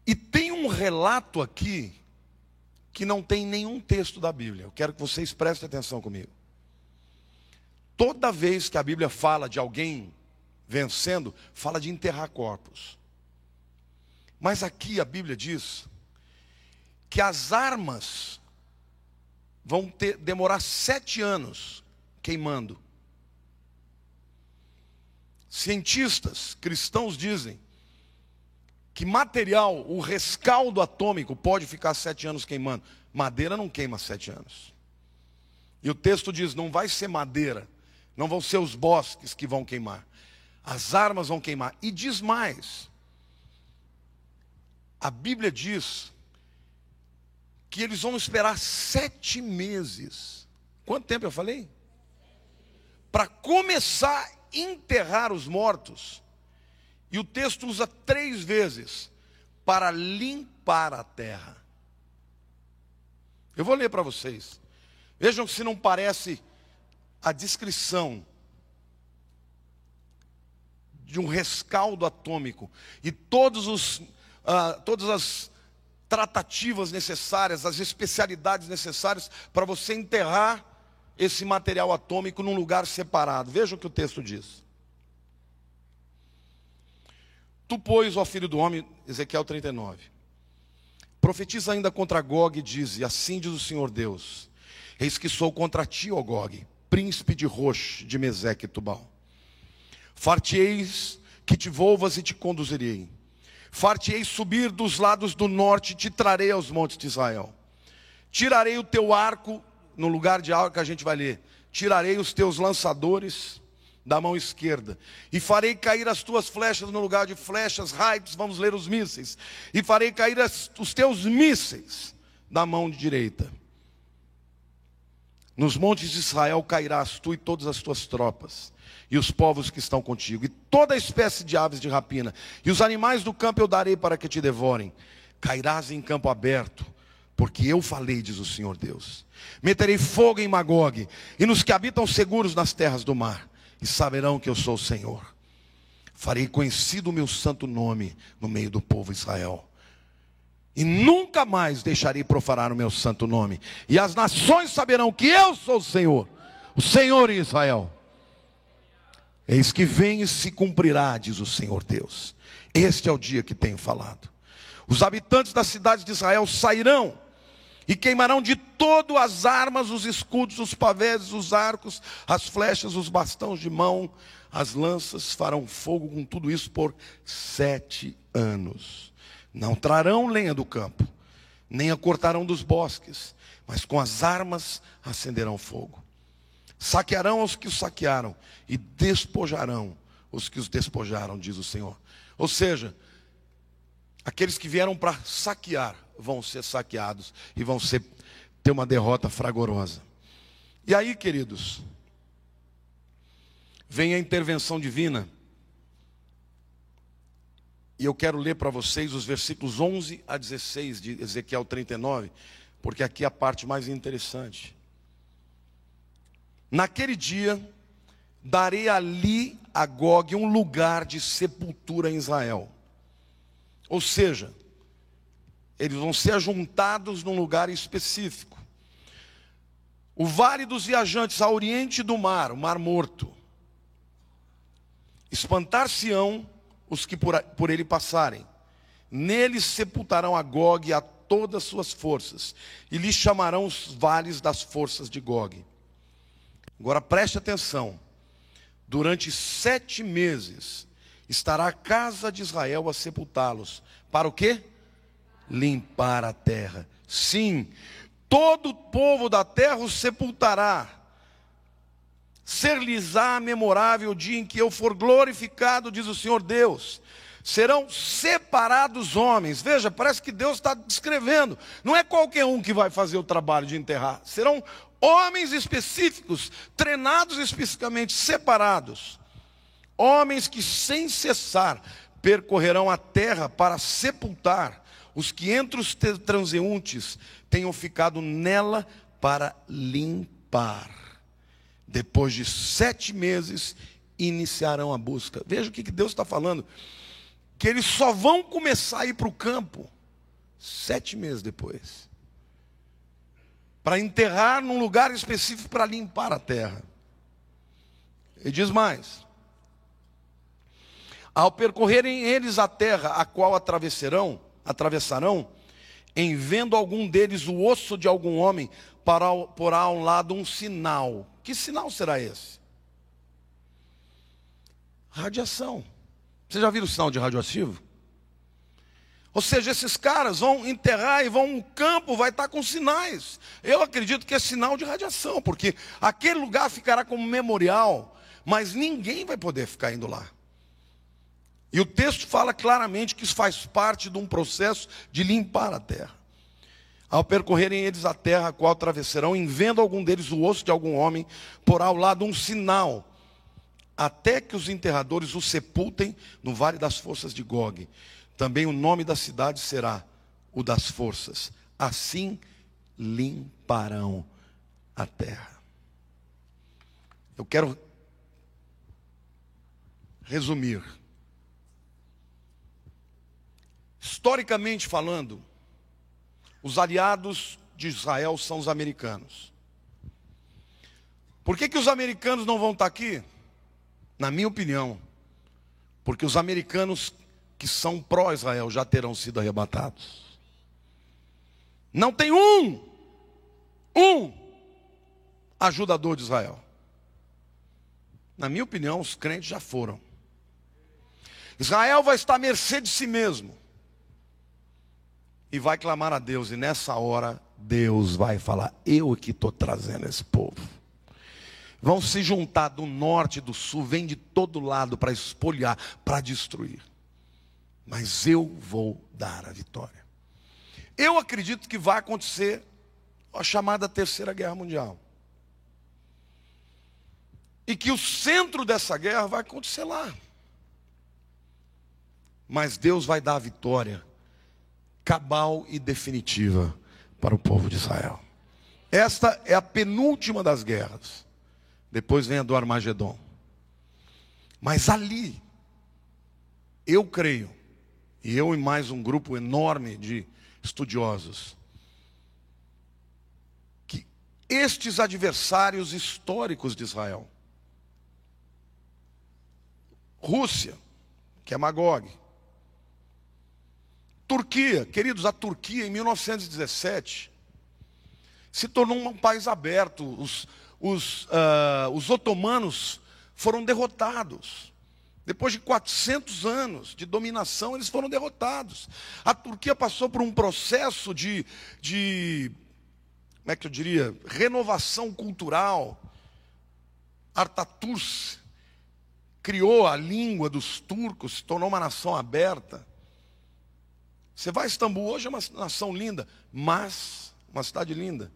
E tem um relato aqui que não tem nenhum texto da Bíblia. Eu quero que vocês prestem atenção comigo. Toda vez que a Bíblia fala de alguém vencendo, fala de enterrar corpos. Mas aqui a Bíblia diz que as armas vão ter, demorar sete anos queimando. Cientistas cristãos dizem que material, o rescaldo atômico pode ficar sete anos queimando. Madeira não queima sete anos. E o texto diz: não vai ser madeira, não vão ser os bosques que vão queimar, as armas vão queimar. E diz mais: a Bíblia diz que eles vão esperar sete meses. Quanto tempo eu falei? Para começar a enterrar os mortos e o texto usa três vezes para limpar a terra. Eu vou ler para vocês. Vejam se não parece a descrição de um rescaldo atômico e todos os, uh, todas as tratativas necessárias, as especialidades necessárias para você enterrar esse material atômico num lugar separado. Vejam o que o texto diz. Tu, pois, ó filho do homem, Ezequiel 39, profetiza ainda contra Gog e diz: Assim diz o Senhor Deus: Eis que sou contra ti, ó Gog, príncipe de Rosh, de Meseque e Tubal. Farteis que te volvas e te conduzirei. Farteei subir dos lados do norte e te trarei aos montes de Israel. Tirarei o teu arco, no lugar de arco que a gente vai ler. Tirarei os teus lançadores da mão esquerda, e farei cair as tuas flechas no lugar de flechas, raios, vamos ler os mísseis, e farei cair as, os teus mísseis da mão direita. Nos montes de Israel cairás tu e todas as tuas tropas, e os povos que estão contigo, e toda espécie de aves de rapina, e os animais do campo eu darei para que te devorem. Cairás em campo aberto, porque eu falei, diz o Senhor Deus. Meterei fogo em Magog, e nos que habitam seguros nas terras do mar e saberão que eu sou o Senhor. Farei conhecido o meu santo nome no meio do povo Israel. E nunca mais deixarei profanar o meu santo nome. E as nações saberão que eu sou o Senhor, o Senhor em Israel. Eis que vem e se cumprirá, diz o Senhor Deus. Este é o dia que tenho falado. Os habitantes das cidades de Israel sairão e queimarão de todo as armas, os escudos, os pavés, os arcos, as flechas, os bastões de mão, as lanças, farão fogo com tudo isso por sete anos. Não trarão lenha do campo, nem a cortarão dos bosques, mas com as armas acenderão fogo. Saquearão os que os saquearam e despojarão os que os despojaram, diz o Senhor. Ou seja, aqueles que vieram para saquear vão ser saqueados e vão ser, ter uma derrota fragorosa. E aí, queridos, vem a intervenção divina. E eu quero ler para vocês os versículos 11 a 16 de Ezequiel 39, porque aqui é a parte mais interessante. Naquele dia, darei ali a Gog um lugar de sepultura em Israel. Ou seja, eles vão ser ajuntados num lugar específico. O vale dos viajantes a oriente do mar, o mar morto. Espantar-se-ão os que por, por ele passarem. Neles sepultarão a Gog e a todas suas forças, e lhe chamarão os vales das forças de Gog. Agora preste atenção: durante sete meses estará a casa de Israel a sepultá-los. Para o quê? limpar a terra. Sim, todo o povo da terra os sepultará. Ser-lhes-á memorável o dia em que eu for glorificado, diz o Senhor Deus. Serão separados homens. Veja, parece que Deus está descrevendo. Não é qualquer um que vai fazer o trabalho de enterrar. Serão homens específicos, treinados especificamente, separados. Homens que sem cessar percorrerão a terra para sepultar os que entre os transeuntes tenham ficado nela para limpar. Depois de sete meses, iniciarão a busca. Veja o que Deus está falando. Que eles só vão começar a ir para o campo sete meses depois. Para enterrar num lugar específico para limpar a terra. Ele diz mais: Ao percorrerem eles a terra a qual atravessarão, atravessarão, em vendo algum deles o osso de algum homem, porá ao lado um sinal. Que sinal será esse? Radiação. Você já viu o sinal de radioativo? Ou seja, esses caras vão enterrar e vão um campo, vai estar com sinais. Eu acredito que é sinal de radiação, porque aquele lugar ficará como memorial, mas ninguém vai poder ficar indo lá. E o texto fala claramente que isso faz parte de um processo de limpar a terra. Ao percorrerem eles a terra, a qual atravessarão, em vendo algum deles o osso de algum homem, porá ao lado um sinal, até que os enterradores o sepultem no vale das forças de Gog. Também o nome da cidade será o das forças. Assim limparão a terra. Eu quero resumir. Historicamente falando, os aliados de Israel são os americanos. Por que, que os americanos não vão estar aqui? Na minha opinião, porque os americanos que são pró-Israel já terão sido arrebatados. Não tem um, um ajudador de Israel. Na minha opinião, os crentes já foram. Israel vai estar à mercê de si mesmo e vai clamar a Deus. E nessa hora, Deus vai falar: Eu que estou trazendo esse povo. Vão se juntar do norte do sul, vem de todo lado para espolhar, para destruir. Mas eu vou dar a vitória. Eu acredito que vai acontecer a chamada Terceira Guerra Mundial. E que o centro dessa guerra vai acontecer lá. Mas Deus vai dar a vitória cabal e definitiva para o povo de Israel. Esta é a penúltima das guerras. Depois vem a do Armagedon. Mas ali, eu creio, e eu e mais um grupo enorme de estudiosos, que estes adversários históricos de Israel. Rússia, que é Magog. Turquia, queridos, a Turquia em 1917 se tornou um país aberto. Os, os, uh, os otomanos foram derrotados. Depois de 400 anos de dominação, eles foram derrotados. A Turquia passou por um processo de, de como é que eu diria, renovação cultural. Artaturk criou a língua dos turcos, se tornou uma nação aberta. Você vai a Istambul, hoje é uma nação linda, mas, uma cidade linda,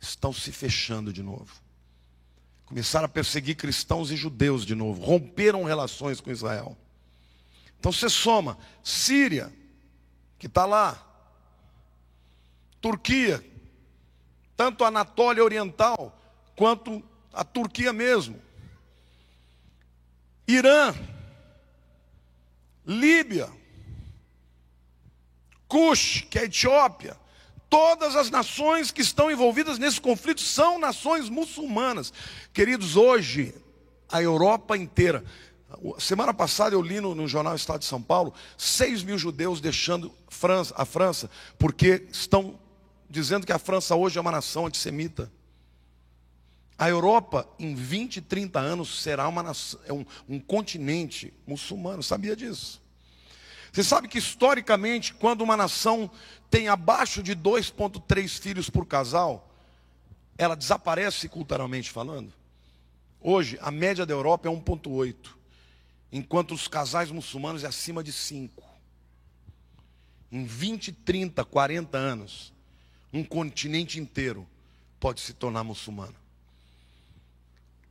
estão se fechando de novo. Começaram a perseguir cristãos e judeus de novo, romperam relações com Israel. Então você soma Síria, que está lá, Turquia, tanto a Anatólia Oriental quanto a Turquia mesmo, Irã, Líbia, Cush, que é a Etiópia, Todas as nações que estão envolvidas nesse conflito são nações muçulmanas. Queridos, hoje, a Europa inteira. Semana passada eu li no, no jornal Estado de São Paulo, 6 mil judeus deixando França, a França, porque estão dizendo que a França hoje é uma nação antissemita. A Europa, em 20, 30 anos, será uma nação, é um, um continente muçulmano. Sabia disso? Você sabe que historicamente, quando uma nação tem abaixo de 2,3 filhos por casal, ela desaparece culturalmente falando. Hoje, a média da Europa é 1,8, enquanto os casais muçulmanos é acima de 5. Em 20, 30, 40 anos, um continente inteiro pode se tornar muçulmano.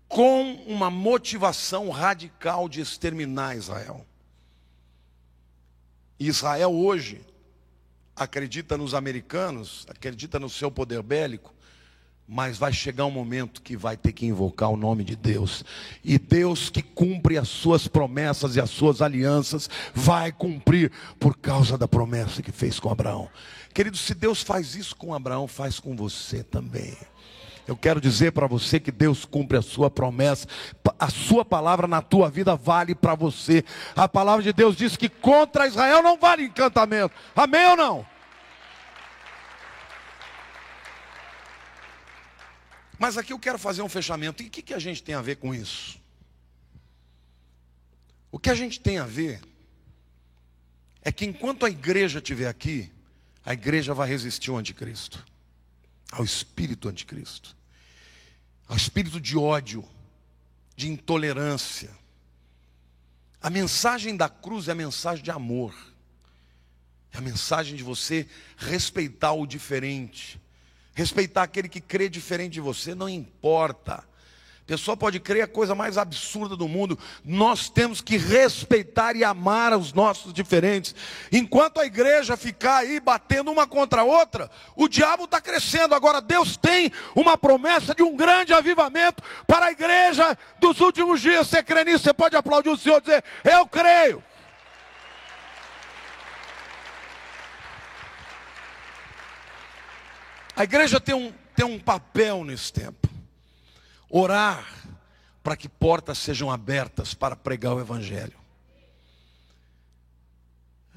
Com uma motivação radical de exterminar Israel. Israel hoje acredita nos americanos, acredita no seu poder bélico, mas vai chegar um momento que vai ter que invocar o nome de Deus. E Deus que cumpre as suas promessas e as suas alianças, vai cumprir por causa da promessa que fez com Abraão. Querido, se Deus faz isso com Abraão, faz com você também. Eu quero dizer para você que Deus cumpre a sua promessa, a sua palavra na tua vida vale para você. A palavra de Deus diz que contra Israel não vale encantamento. Amém ou não? Mas aqui eu quero fazer um fechamento. E o que, que a gente tem a ver com isso? O que a gente tem a ver é que enquanto a igreja estiver aqui, a igreja vai resistir ao anticristo, ao espírito anticristo ao espírito de ódio, de intolerância. A mensagem da cruz é a mensagem de amor. É a mensagem de você respeitar o diferente. Respeitar aquele que crê diferente de você, não importa pessoa pode crer a coisa mais absurda do mundo. Nós temos que respeitar e amar os nossos diferentes. Enquanto a igreja ficar aí batendo uma contra a outra, o diabo está crescendo. Agora, Deus tem uma promessa de um grande avivamento para a igreja dos últimos dias. Você crê nisso? Você pode aplaudir o Senhor e dizer: Eu creio. A igreja tem um, tem um papel nesse tempo orar para que portas sejam abertas para pregar o Evangelho.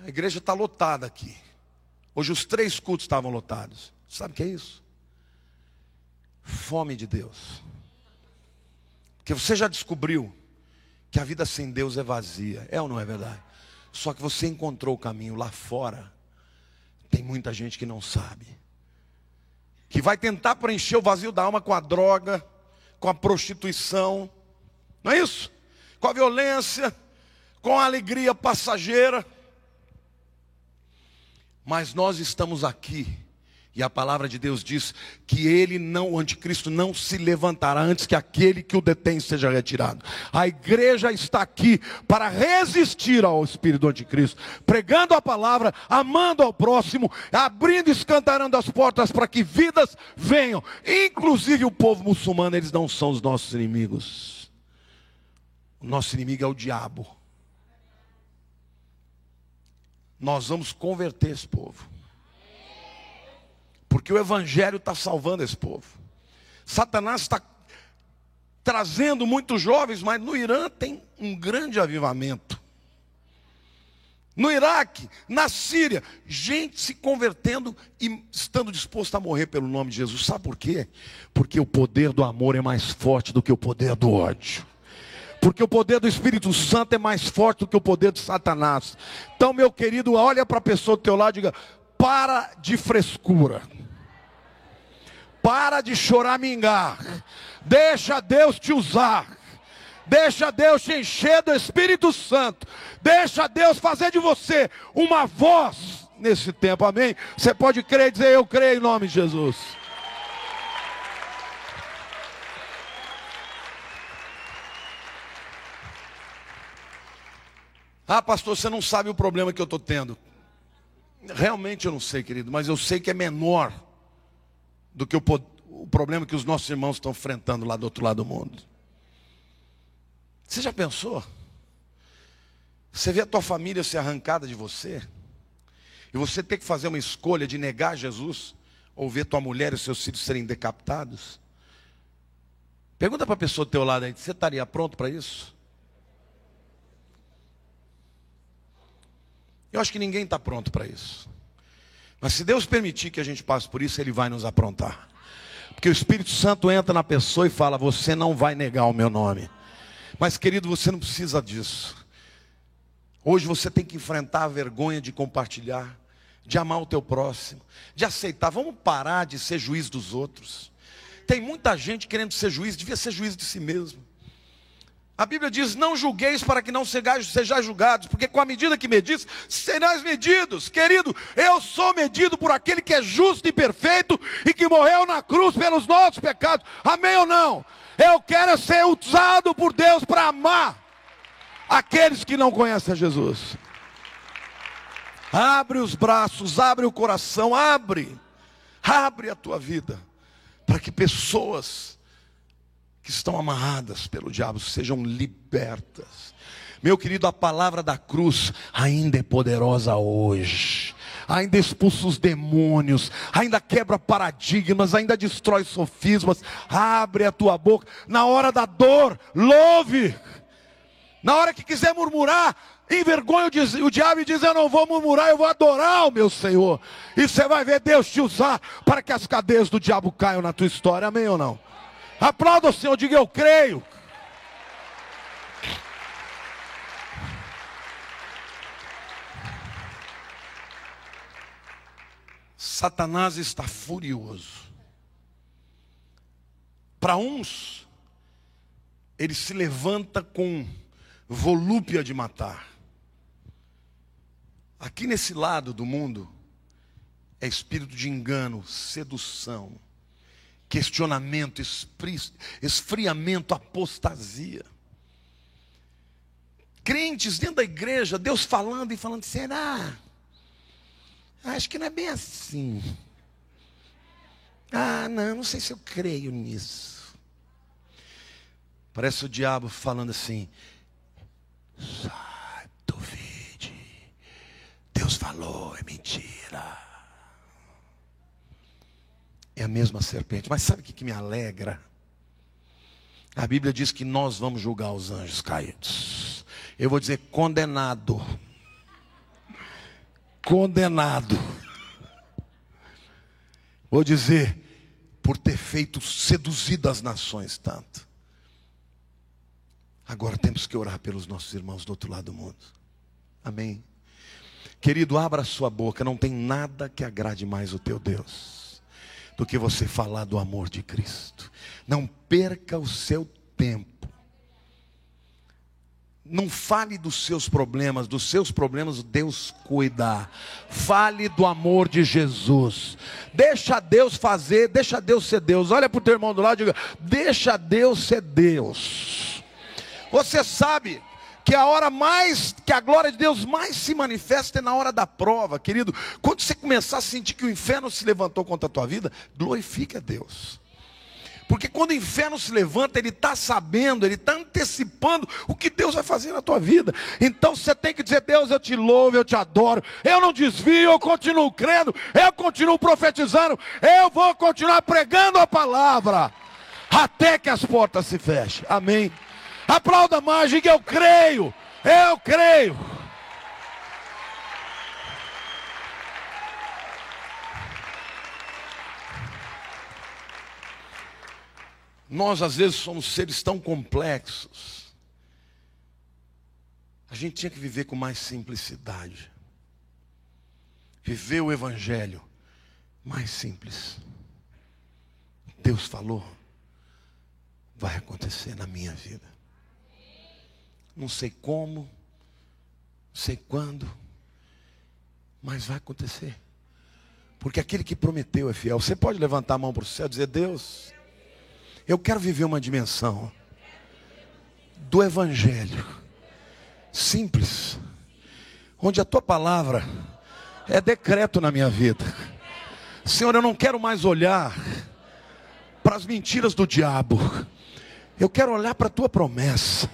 A igreja está lotada aqui. Hoje os três cultos estavam lotados. Sabe o que é isso? Fome de Deus. Porque você já descobriu que a vida sem Deus é vazia. É ou não é verdade? Só que você encontrou o caminho lá fora. Tem muita gente que não sabe. Que vai tentar preencher o vazio da alma com a droga, com a prostituição, não é isso? Com a violência, com a alegria passageira. Mas nós estamos aqui e a palavra de Deus diz que ele não, o anticristo não se levantará antes que aquele que o detém seja retirado. A igreja está aqui para resistir ao espírito do anticristo, pregando a palavra, amando ao próximo, abrindo e escantarando as portas para que vidas venham. Inclusive o povo muçulmano, eles não são os nossos inimigos. O nosso inimigo é o diabo. Nós vamos converter esse povo. Porque o Evangelho está salvando esse povo. Satanás está trazendo muitos jovens, mas no Irã tem um grande avivamento. No Iraque, na Síria, gente se convertendo e estando disposto a morrer pelo nome de Jesus. Sabe por quê? Porque o poder do amor é mais forte do que o poder do ódio. Porque o poder do Espírito Santo é mais forte do que o poder de Satanás. Então, meu querido, olha para a pessoa do teu lado e diga: para de frescura. Para de choramingar. Deixa Deus te usar. Deixa Deus te encher do Espírito Santo. Deixa Deus fazer de você uma voz nesse tempo. Amém? Você pode crer e dizer: Eu creio em nome de Jesus. Ah, pastor, você não sabe o problema que eu estou tendo. Realmente eu não sei, querido, mas eu sei que é menor do que o, o problema que os nossos irmãos estão enfrentando lá do outro lado do mundo. Você já pensou? Você vê a tua família ser arrancada de você, e você ter que fazer uma escolha de negar Jesus, ou ver tua mulher e seus filhos serem decapitados? Pergunta para a pessoa do teu lado aí, você estaria pronto para isso? Eu acho que ninguém está pronto para isso. Mas se Deus permitir que a gente passe por isso, Ele vai nos aprontar. Porque o Espírito Santo entra na pessoa e fala: Você não vai negar o meu nome. Mas, querido, você não precisa disso. Hoje você tem que enfrentar a vergonha de compartilhar, de amar o teu próximo, de aceitar. Vamos parar de ser juiz dos outros. Tem muita gente querendo ser juiz, devia ser juiz de si mesmo. A Bíblia diz: Não julgueis para que não sejais julgados, porque com a medida que medis, serás medidos. Querido, eu sou medido por aquele que é justo e perfeito e que morreu na cruz pelos nossos pecados. Amém ou não? Eu quero ser usado por Deus para amar aqueles que não conhecem a Jesus. Abre os braços, abre o coração, abre, abre a tua vida, para que pessoas que estão amarradas pelo diabo sejam libertas. Meu querido, a palavra da cruz ainda é poderosa hoje. Ainda expulsa os demônios, ainda quebra paradigmas, ainda destrói sofismas. Abre a tua boca. Na hora da dor, louve. Na hora que quiser murmurar, envergonha o diabo e diz: Eu não vou murmurar, eu vou adorar o meu Senhor. E você vai ver Deus te usar para que as cadeias do diabo caiam na tua história. Amém ou não? Aplauda o Senhor, diga eu creio. Satanás está furioso. Para uns, ele se levanta com volúpia de matar. Aqui nesse lado do mundo, é espírito de engano, sedução questionamento, esfriamento, apostasia. Crentes dentro da igreja, Deus falando e falando, será? Acho que não é bem assim. Ah, não, não sei se eu creio nisso. Parece o diabo falando assim: sai, duvide. Deus falou, é mentira é a mesma serpente. Mas sabe o que, me alegra? A Bíblia diz que nós vamos julgar os anjos caídos. Eu vou dizer condenado. Condenado. Vou dizer por ter feito seduzido as nações tanto. Agora temos que orar pelos nossos irmãos do outro lado do mundo. Amém. Querido, abra sua boca, não tem nada que agrade mais o teu Deus do que você falar do amor de Cristo. Não perca o seu tempo. Não fale dos seus problemas, dos seus problemas Deus cuida. Fale do amor de Jesus. Deixa Deus fazer, deixa Deus ser Deus. Olha para o teu irmão do lado e diga: Deixa Deus ser Deus. Você sabe que a hora mais, que a glória de Deus mais se manifesta é na hora da prova, querido. Quando você começar a sentir que o inferno se levantou contra a tua vida, glorifique a Deus. Porque quando o inferno se levanta, ele está sabendo, ele está antecipando o que Deus vai fazer na tua vida. Então você tem que dizer: Deus, eu te louvo, eu te adoro. Eu não desvio, eu continuo crendo, eu continuo profetizando, eu vou continuar pregando a palavra. até que as portas se fechem. Amém. Aplauda mais, diga eu creio, eu creio. Nós às vezes somos seres tão complexos. A gente tinha que viver com mais simplicidade. Viver o evangelho mais simples. Deus falou, vai acontecer na minha vida. Não sei como, não sei quando, mas vai acontecer. Porque aquele que prometeu é fiel. Você pode levantar a mão para o céu e dizer: Deus, eu quero viver uma dimensão do Evangelho simples, onde a tua palavra é decreto na minha vida. Senhor, eu não quero mais olhar para as mentiras do diabo, eu quero olhar para a tua promessa.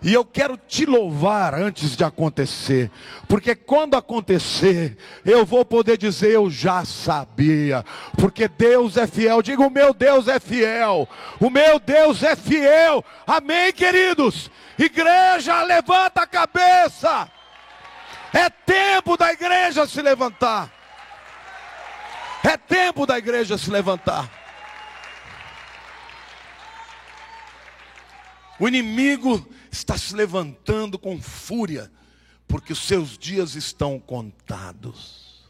E eu quero te louvar antes de acontecer, porque quando acontecer, eu vou poder dizer: Eu já sabia, porque Deus é fiel. Diga: O meu Deus é fiel, o meu Deus é fiel. Amém, queridos? Igreja, levanta a cabeça. É tempo da igreja se levantar. É tempo da igreja se levantar. O inimigo está se levantando com fúria, porque os seus dias estão contados.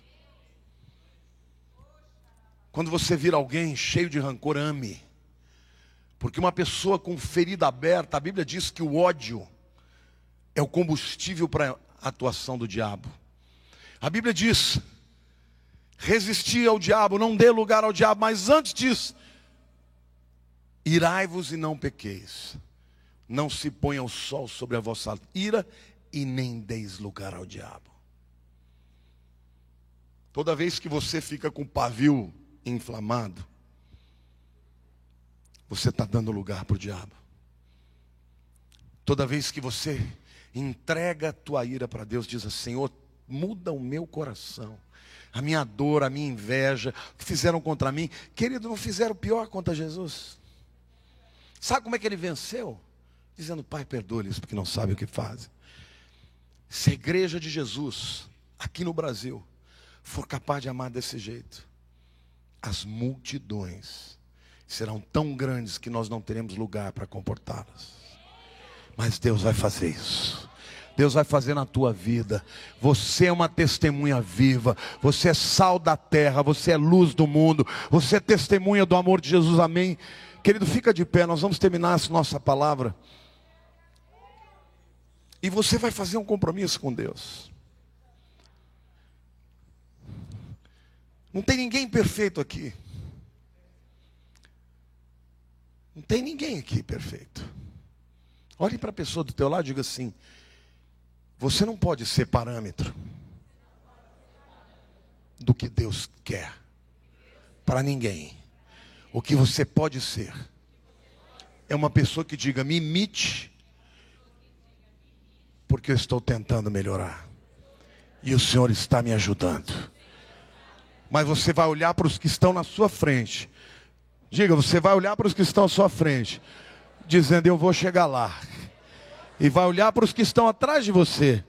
Quando você vir alguém cheio de rancor, ame. Porque uma pessoa com ferida aberta, a Bíblia diz que o ódio é o combustível para a atuação do diabo. A Bíblia diz: resistir ao diabo, não dê lugar ao diabo, mas antes disso, irai-vos e não pequeis não se ponha o sol sobre a vossa ira e nem deis lugar ao diabo. Toda vez que você fica com o pavio inflamado, você está dando lugar para o diabo. Toda vez que você entrega a tua ira para Deus, diz assim: Senhor, muda o meu coração, a minha dor, a minha inveja, o que fizeram contra mim. Querido, não fizeram pior contra Jesus. Sabe como é que ele venceu? Dizendo: Pai, perdoe-lhes porque não sabem o que fazem. Se a igreja de Jesus, aqui no Brasil, for capaz de amar desse jeito, as multidões serão tão grandes que nós não teremos lugar para comportá-las. Mas Deus vai fazer isso. Deus vai fazer na tua vida. Você é uma testemunha viva. Você é sal da terra. Você é luz do mundo. Você é testemunha do amor de Jesus. Amém. Querido, fica de pé. Nós vamos terminar essa nossa palavra. E você vai fazer um compromisso com Deus. Não tem ninguém perfeito aqui. Não tem ninguém aqui perfeito. Olhe para a pessoa do teu lado e diga assim: você não pode ser parâmetro do que Deus quer para ninguém. O que você pode ser é uma pessoa que diga: me imite porque eu estou tentando melhorar. E o Senhor está me ajudando. Mas você vai olhar para os que estão na sua frente. Diga, você vai olhar para os que estão à sua frente, dizendo: Eu vou chegar lá. E vai olhar para os que estão atrás de você,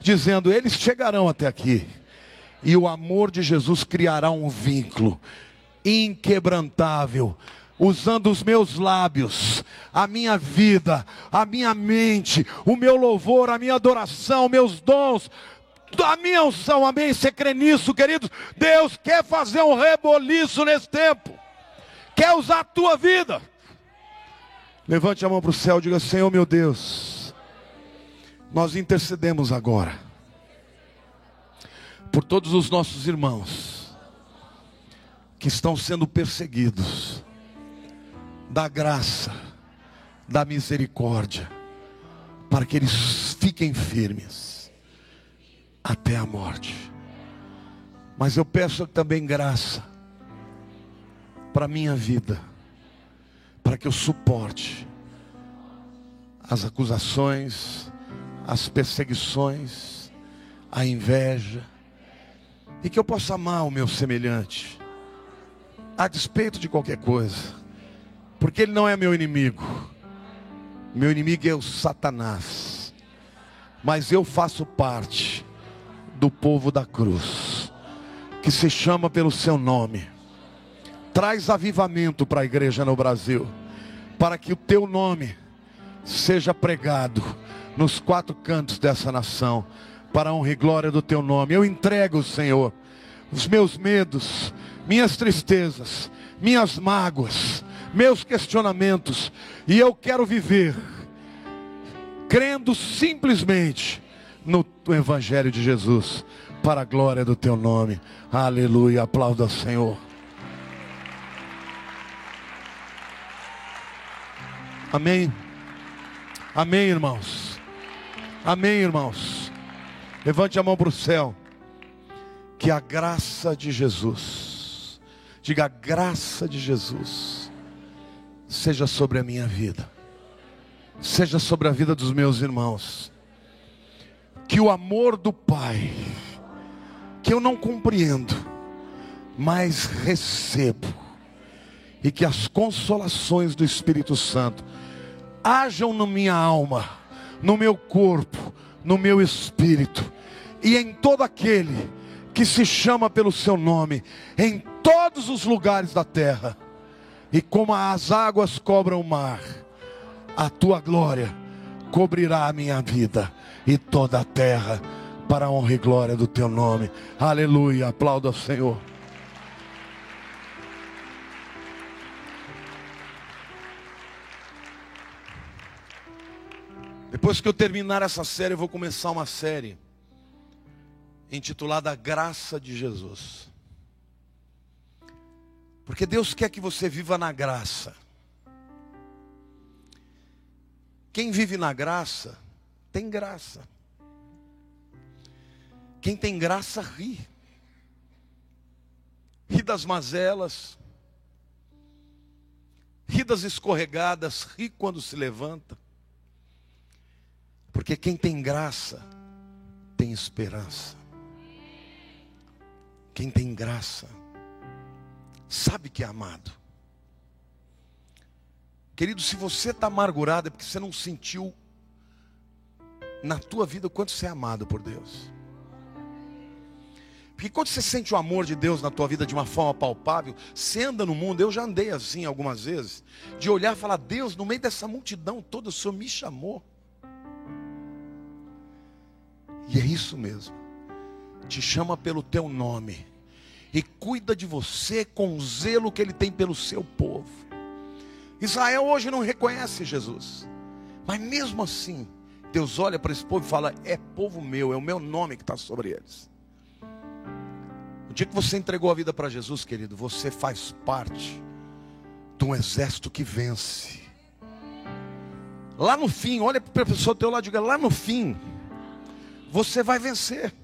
dizendo: Eles chegarão até aqui. E o amor de Jesus criará um vínculo inquebrantável usando os meus lábios, a minha vida, a minha mente, o meu louvor, a minha adoração, meus dons, a minha unção, amém? Você crê nisso, queridos? Deus quer fazer um reboliço nesse tempo, quer usar a tua vida. Levante a mão para o céu diga: Senhor meu Deus, nós intercedemos agora por todos os nossos irmãos que estão sendo perseguidos da graça, da misericórdia, para que eles fiquem firmes até a morte. Mas eu peço também graça para a minha vida, para que eu suporte as acusações, as perseguições, a inveja, e que eu possa amar o meu semelhante, a despeito de qualquer coisa Porque ele não é meu inimigo. Meu inimigo é o Satanás. Mas eu faço parte do povo da cruz, que se chama pelo seu nome. Traz avivamento para a igreja no Brasil, para que o teu nome seja pregado nos quatro cantos dessa nação, para a honra e glória do teu nome. Eu entrego, Senhor, os meus medos, minhas tristezas, minhas mágoas, meus questionamentos, e eu quero viver crendo simplesmente no Evangelho de Jesus, para a glória do teu nome. Aleluia. Aplauda ao Senhor. Amém. Amém, irmãos. Amém, irmãos. Levante a mão para o céu. Que a graça de Jesus, diga a graça de Jesus, seja sobre a minha vida, seja sobre a vida dos meus irmãos. Que o amor do Pai, que eu não compreendo, mas recebo, e que as consolações do Espírito Santo hajam na minha alma, no meu corpo, no meu espírito e em todo aquele que se chama pelo seu nome, em todos os lugares da terra. E como as águas cobram o mar, a tua glória cobrirá a minha vida e toda a terra, para a honra e glória do teu nome. Aleluia. Aplauda ao Senhor. Depois que eu terminar essa série, eu vou começar uma série intitulada Graça de Jesus. Porque Deus quer que você viva na graça. Quem vive na graça, tem graça. Quem tem graça, ri. Ri das mazelas, ri das escorregadas, ri quando se levanta. Porque quem tem graça, tem esperança. Quem tem graça, sabe que é amado. Querido, se você está amargurado é porque você não sentiu na tua vida o quanto você é amado por Deus. Porque quando você sente o amor de Deus na tua vida de uma forma palpável, você anda no mundo, eu já andei assim algumas vezes, de olhar e falar, Deus, no meio dessa multidão toda, o Senhor me chamou. E é isso mesmo te chama pelo teu nome e cuida de você com o zelo que ele tem pelo seu povo. Israel hoje não reconhece Jesus, mas mesmo assim, Deus olha para esse povo e fala: É povo meu, é o meu nome que está sobre eles. O dia que você entregou a vida para Jesus, querido, você faz parte de um exército que vence. Lá no fim, olha para a pessoa teu lado e diga: Lá no fim, você vai vencer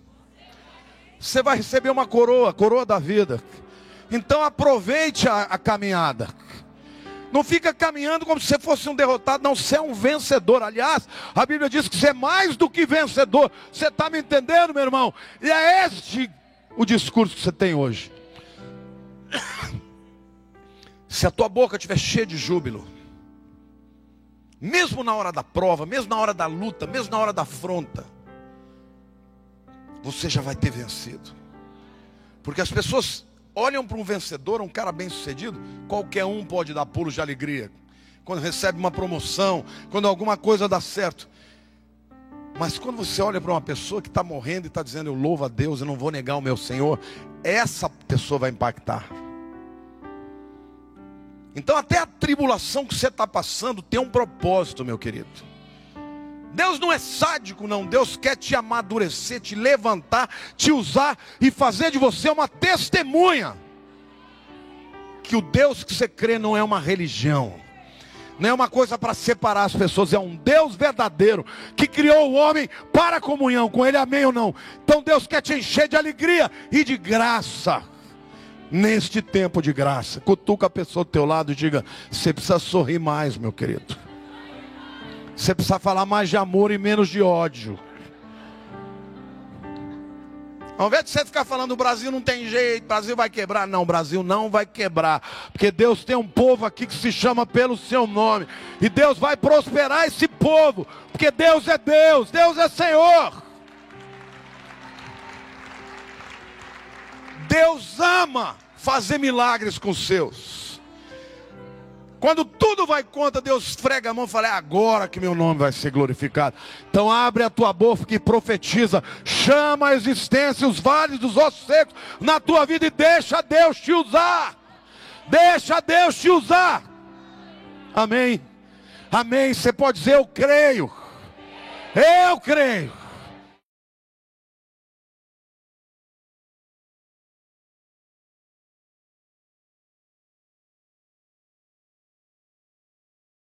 você vai receber uma coroa, coroa da vida. Então aproveite a, a caminhada. Não fica caminhando como se você fosse um derrotado, não, você é um vencedor. Aliás, a Bíblia diz que você é mais do que vencedor. Você está me entendendo, meu irmão? E é este o discurso que você tem hoje. Se a tua boca estiver cheia de júbilo, mesmo na hora da prova, mesmo na hora da luta, mesmo na hora da afronta, você já vai ter vencido. Porque as pessoas olham para um vencedor, um cara bem sucedido, qualquer um pode dar pulos de alegria. Quando recebe uma promoção, quando alguma coisa dá certo. Mas quando você olha para uma pessoa que está morrendo e está dizendo, eu louvo a Deus, eu não vou negar o meu Senhor, essa pessoa vai impactar. Então até a tribulação que você está passando tem um propósito, meu querido. Deus não é sádico, não. Deus quer te amadurecer, te levantar, te usar e fazer de você uma testemunha. Que o Deus que você crê não é uma religião, não é uma coisa para separar as pessoas, é um Deus verdadeiro que criou o homem para a comunhão com Ele, amém ou não? Então Deus quer te encher de alegria e de graça. Neste tempo de graça, cutuca a pessoa do teu lado e diga: você precisa sorrir mais, meu querido. Você precisa falar mais de amor e menos de ódio. Ao invés de você ficar falando o Brasil não tem jeito, o Brasil vai quebrar. Não, o Brasil não vai quebrar. Porque Deus tem um povo aqui que se chama pelo seu nome. E Deus vai prosperar esse povo. Porque Deus é Deus, Deus é Senhor. Deus ama fazer milagres com os seus. Quando tudo vai contra, Deus frega a mão e fala: é agora que meu nome vai ser glorificado. Então abre a tua boca e profetiza. Chama a existência os vales dos ossos secos na tua vida e deixa Deus te usar. Deixa Deus te usar. Amém. Amém. Você pode dizer: Eu creio. Eu creio.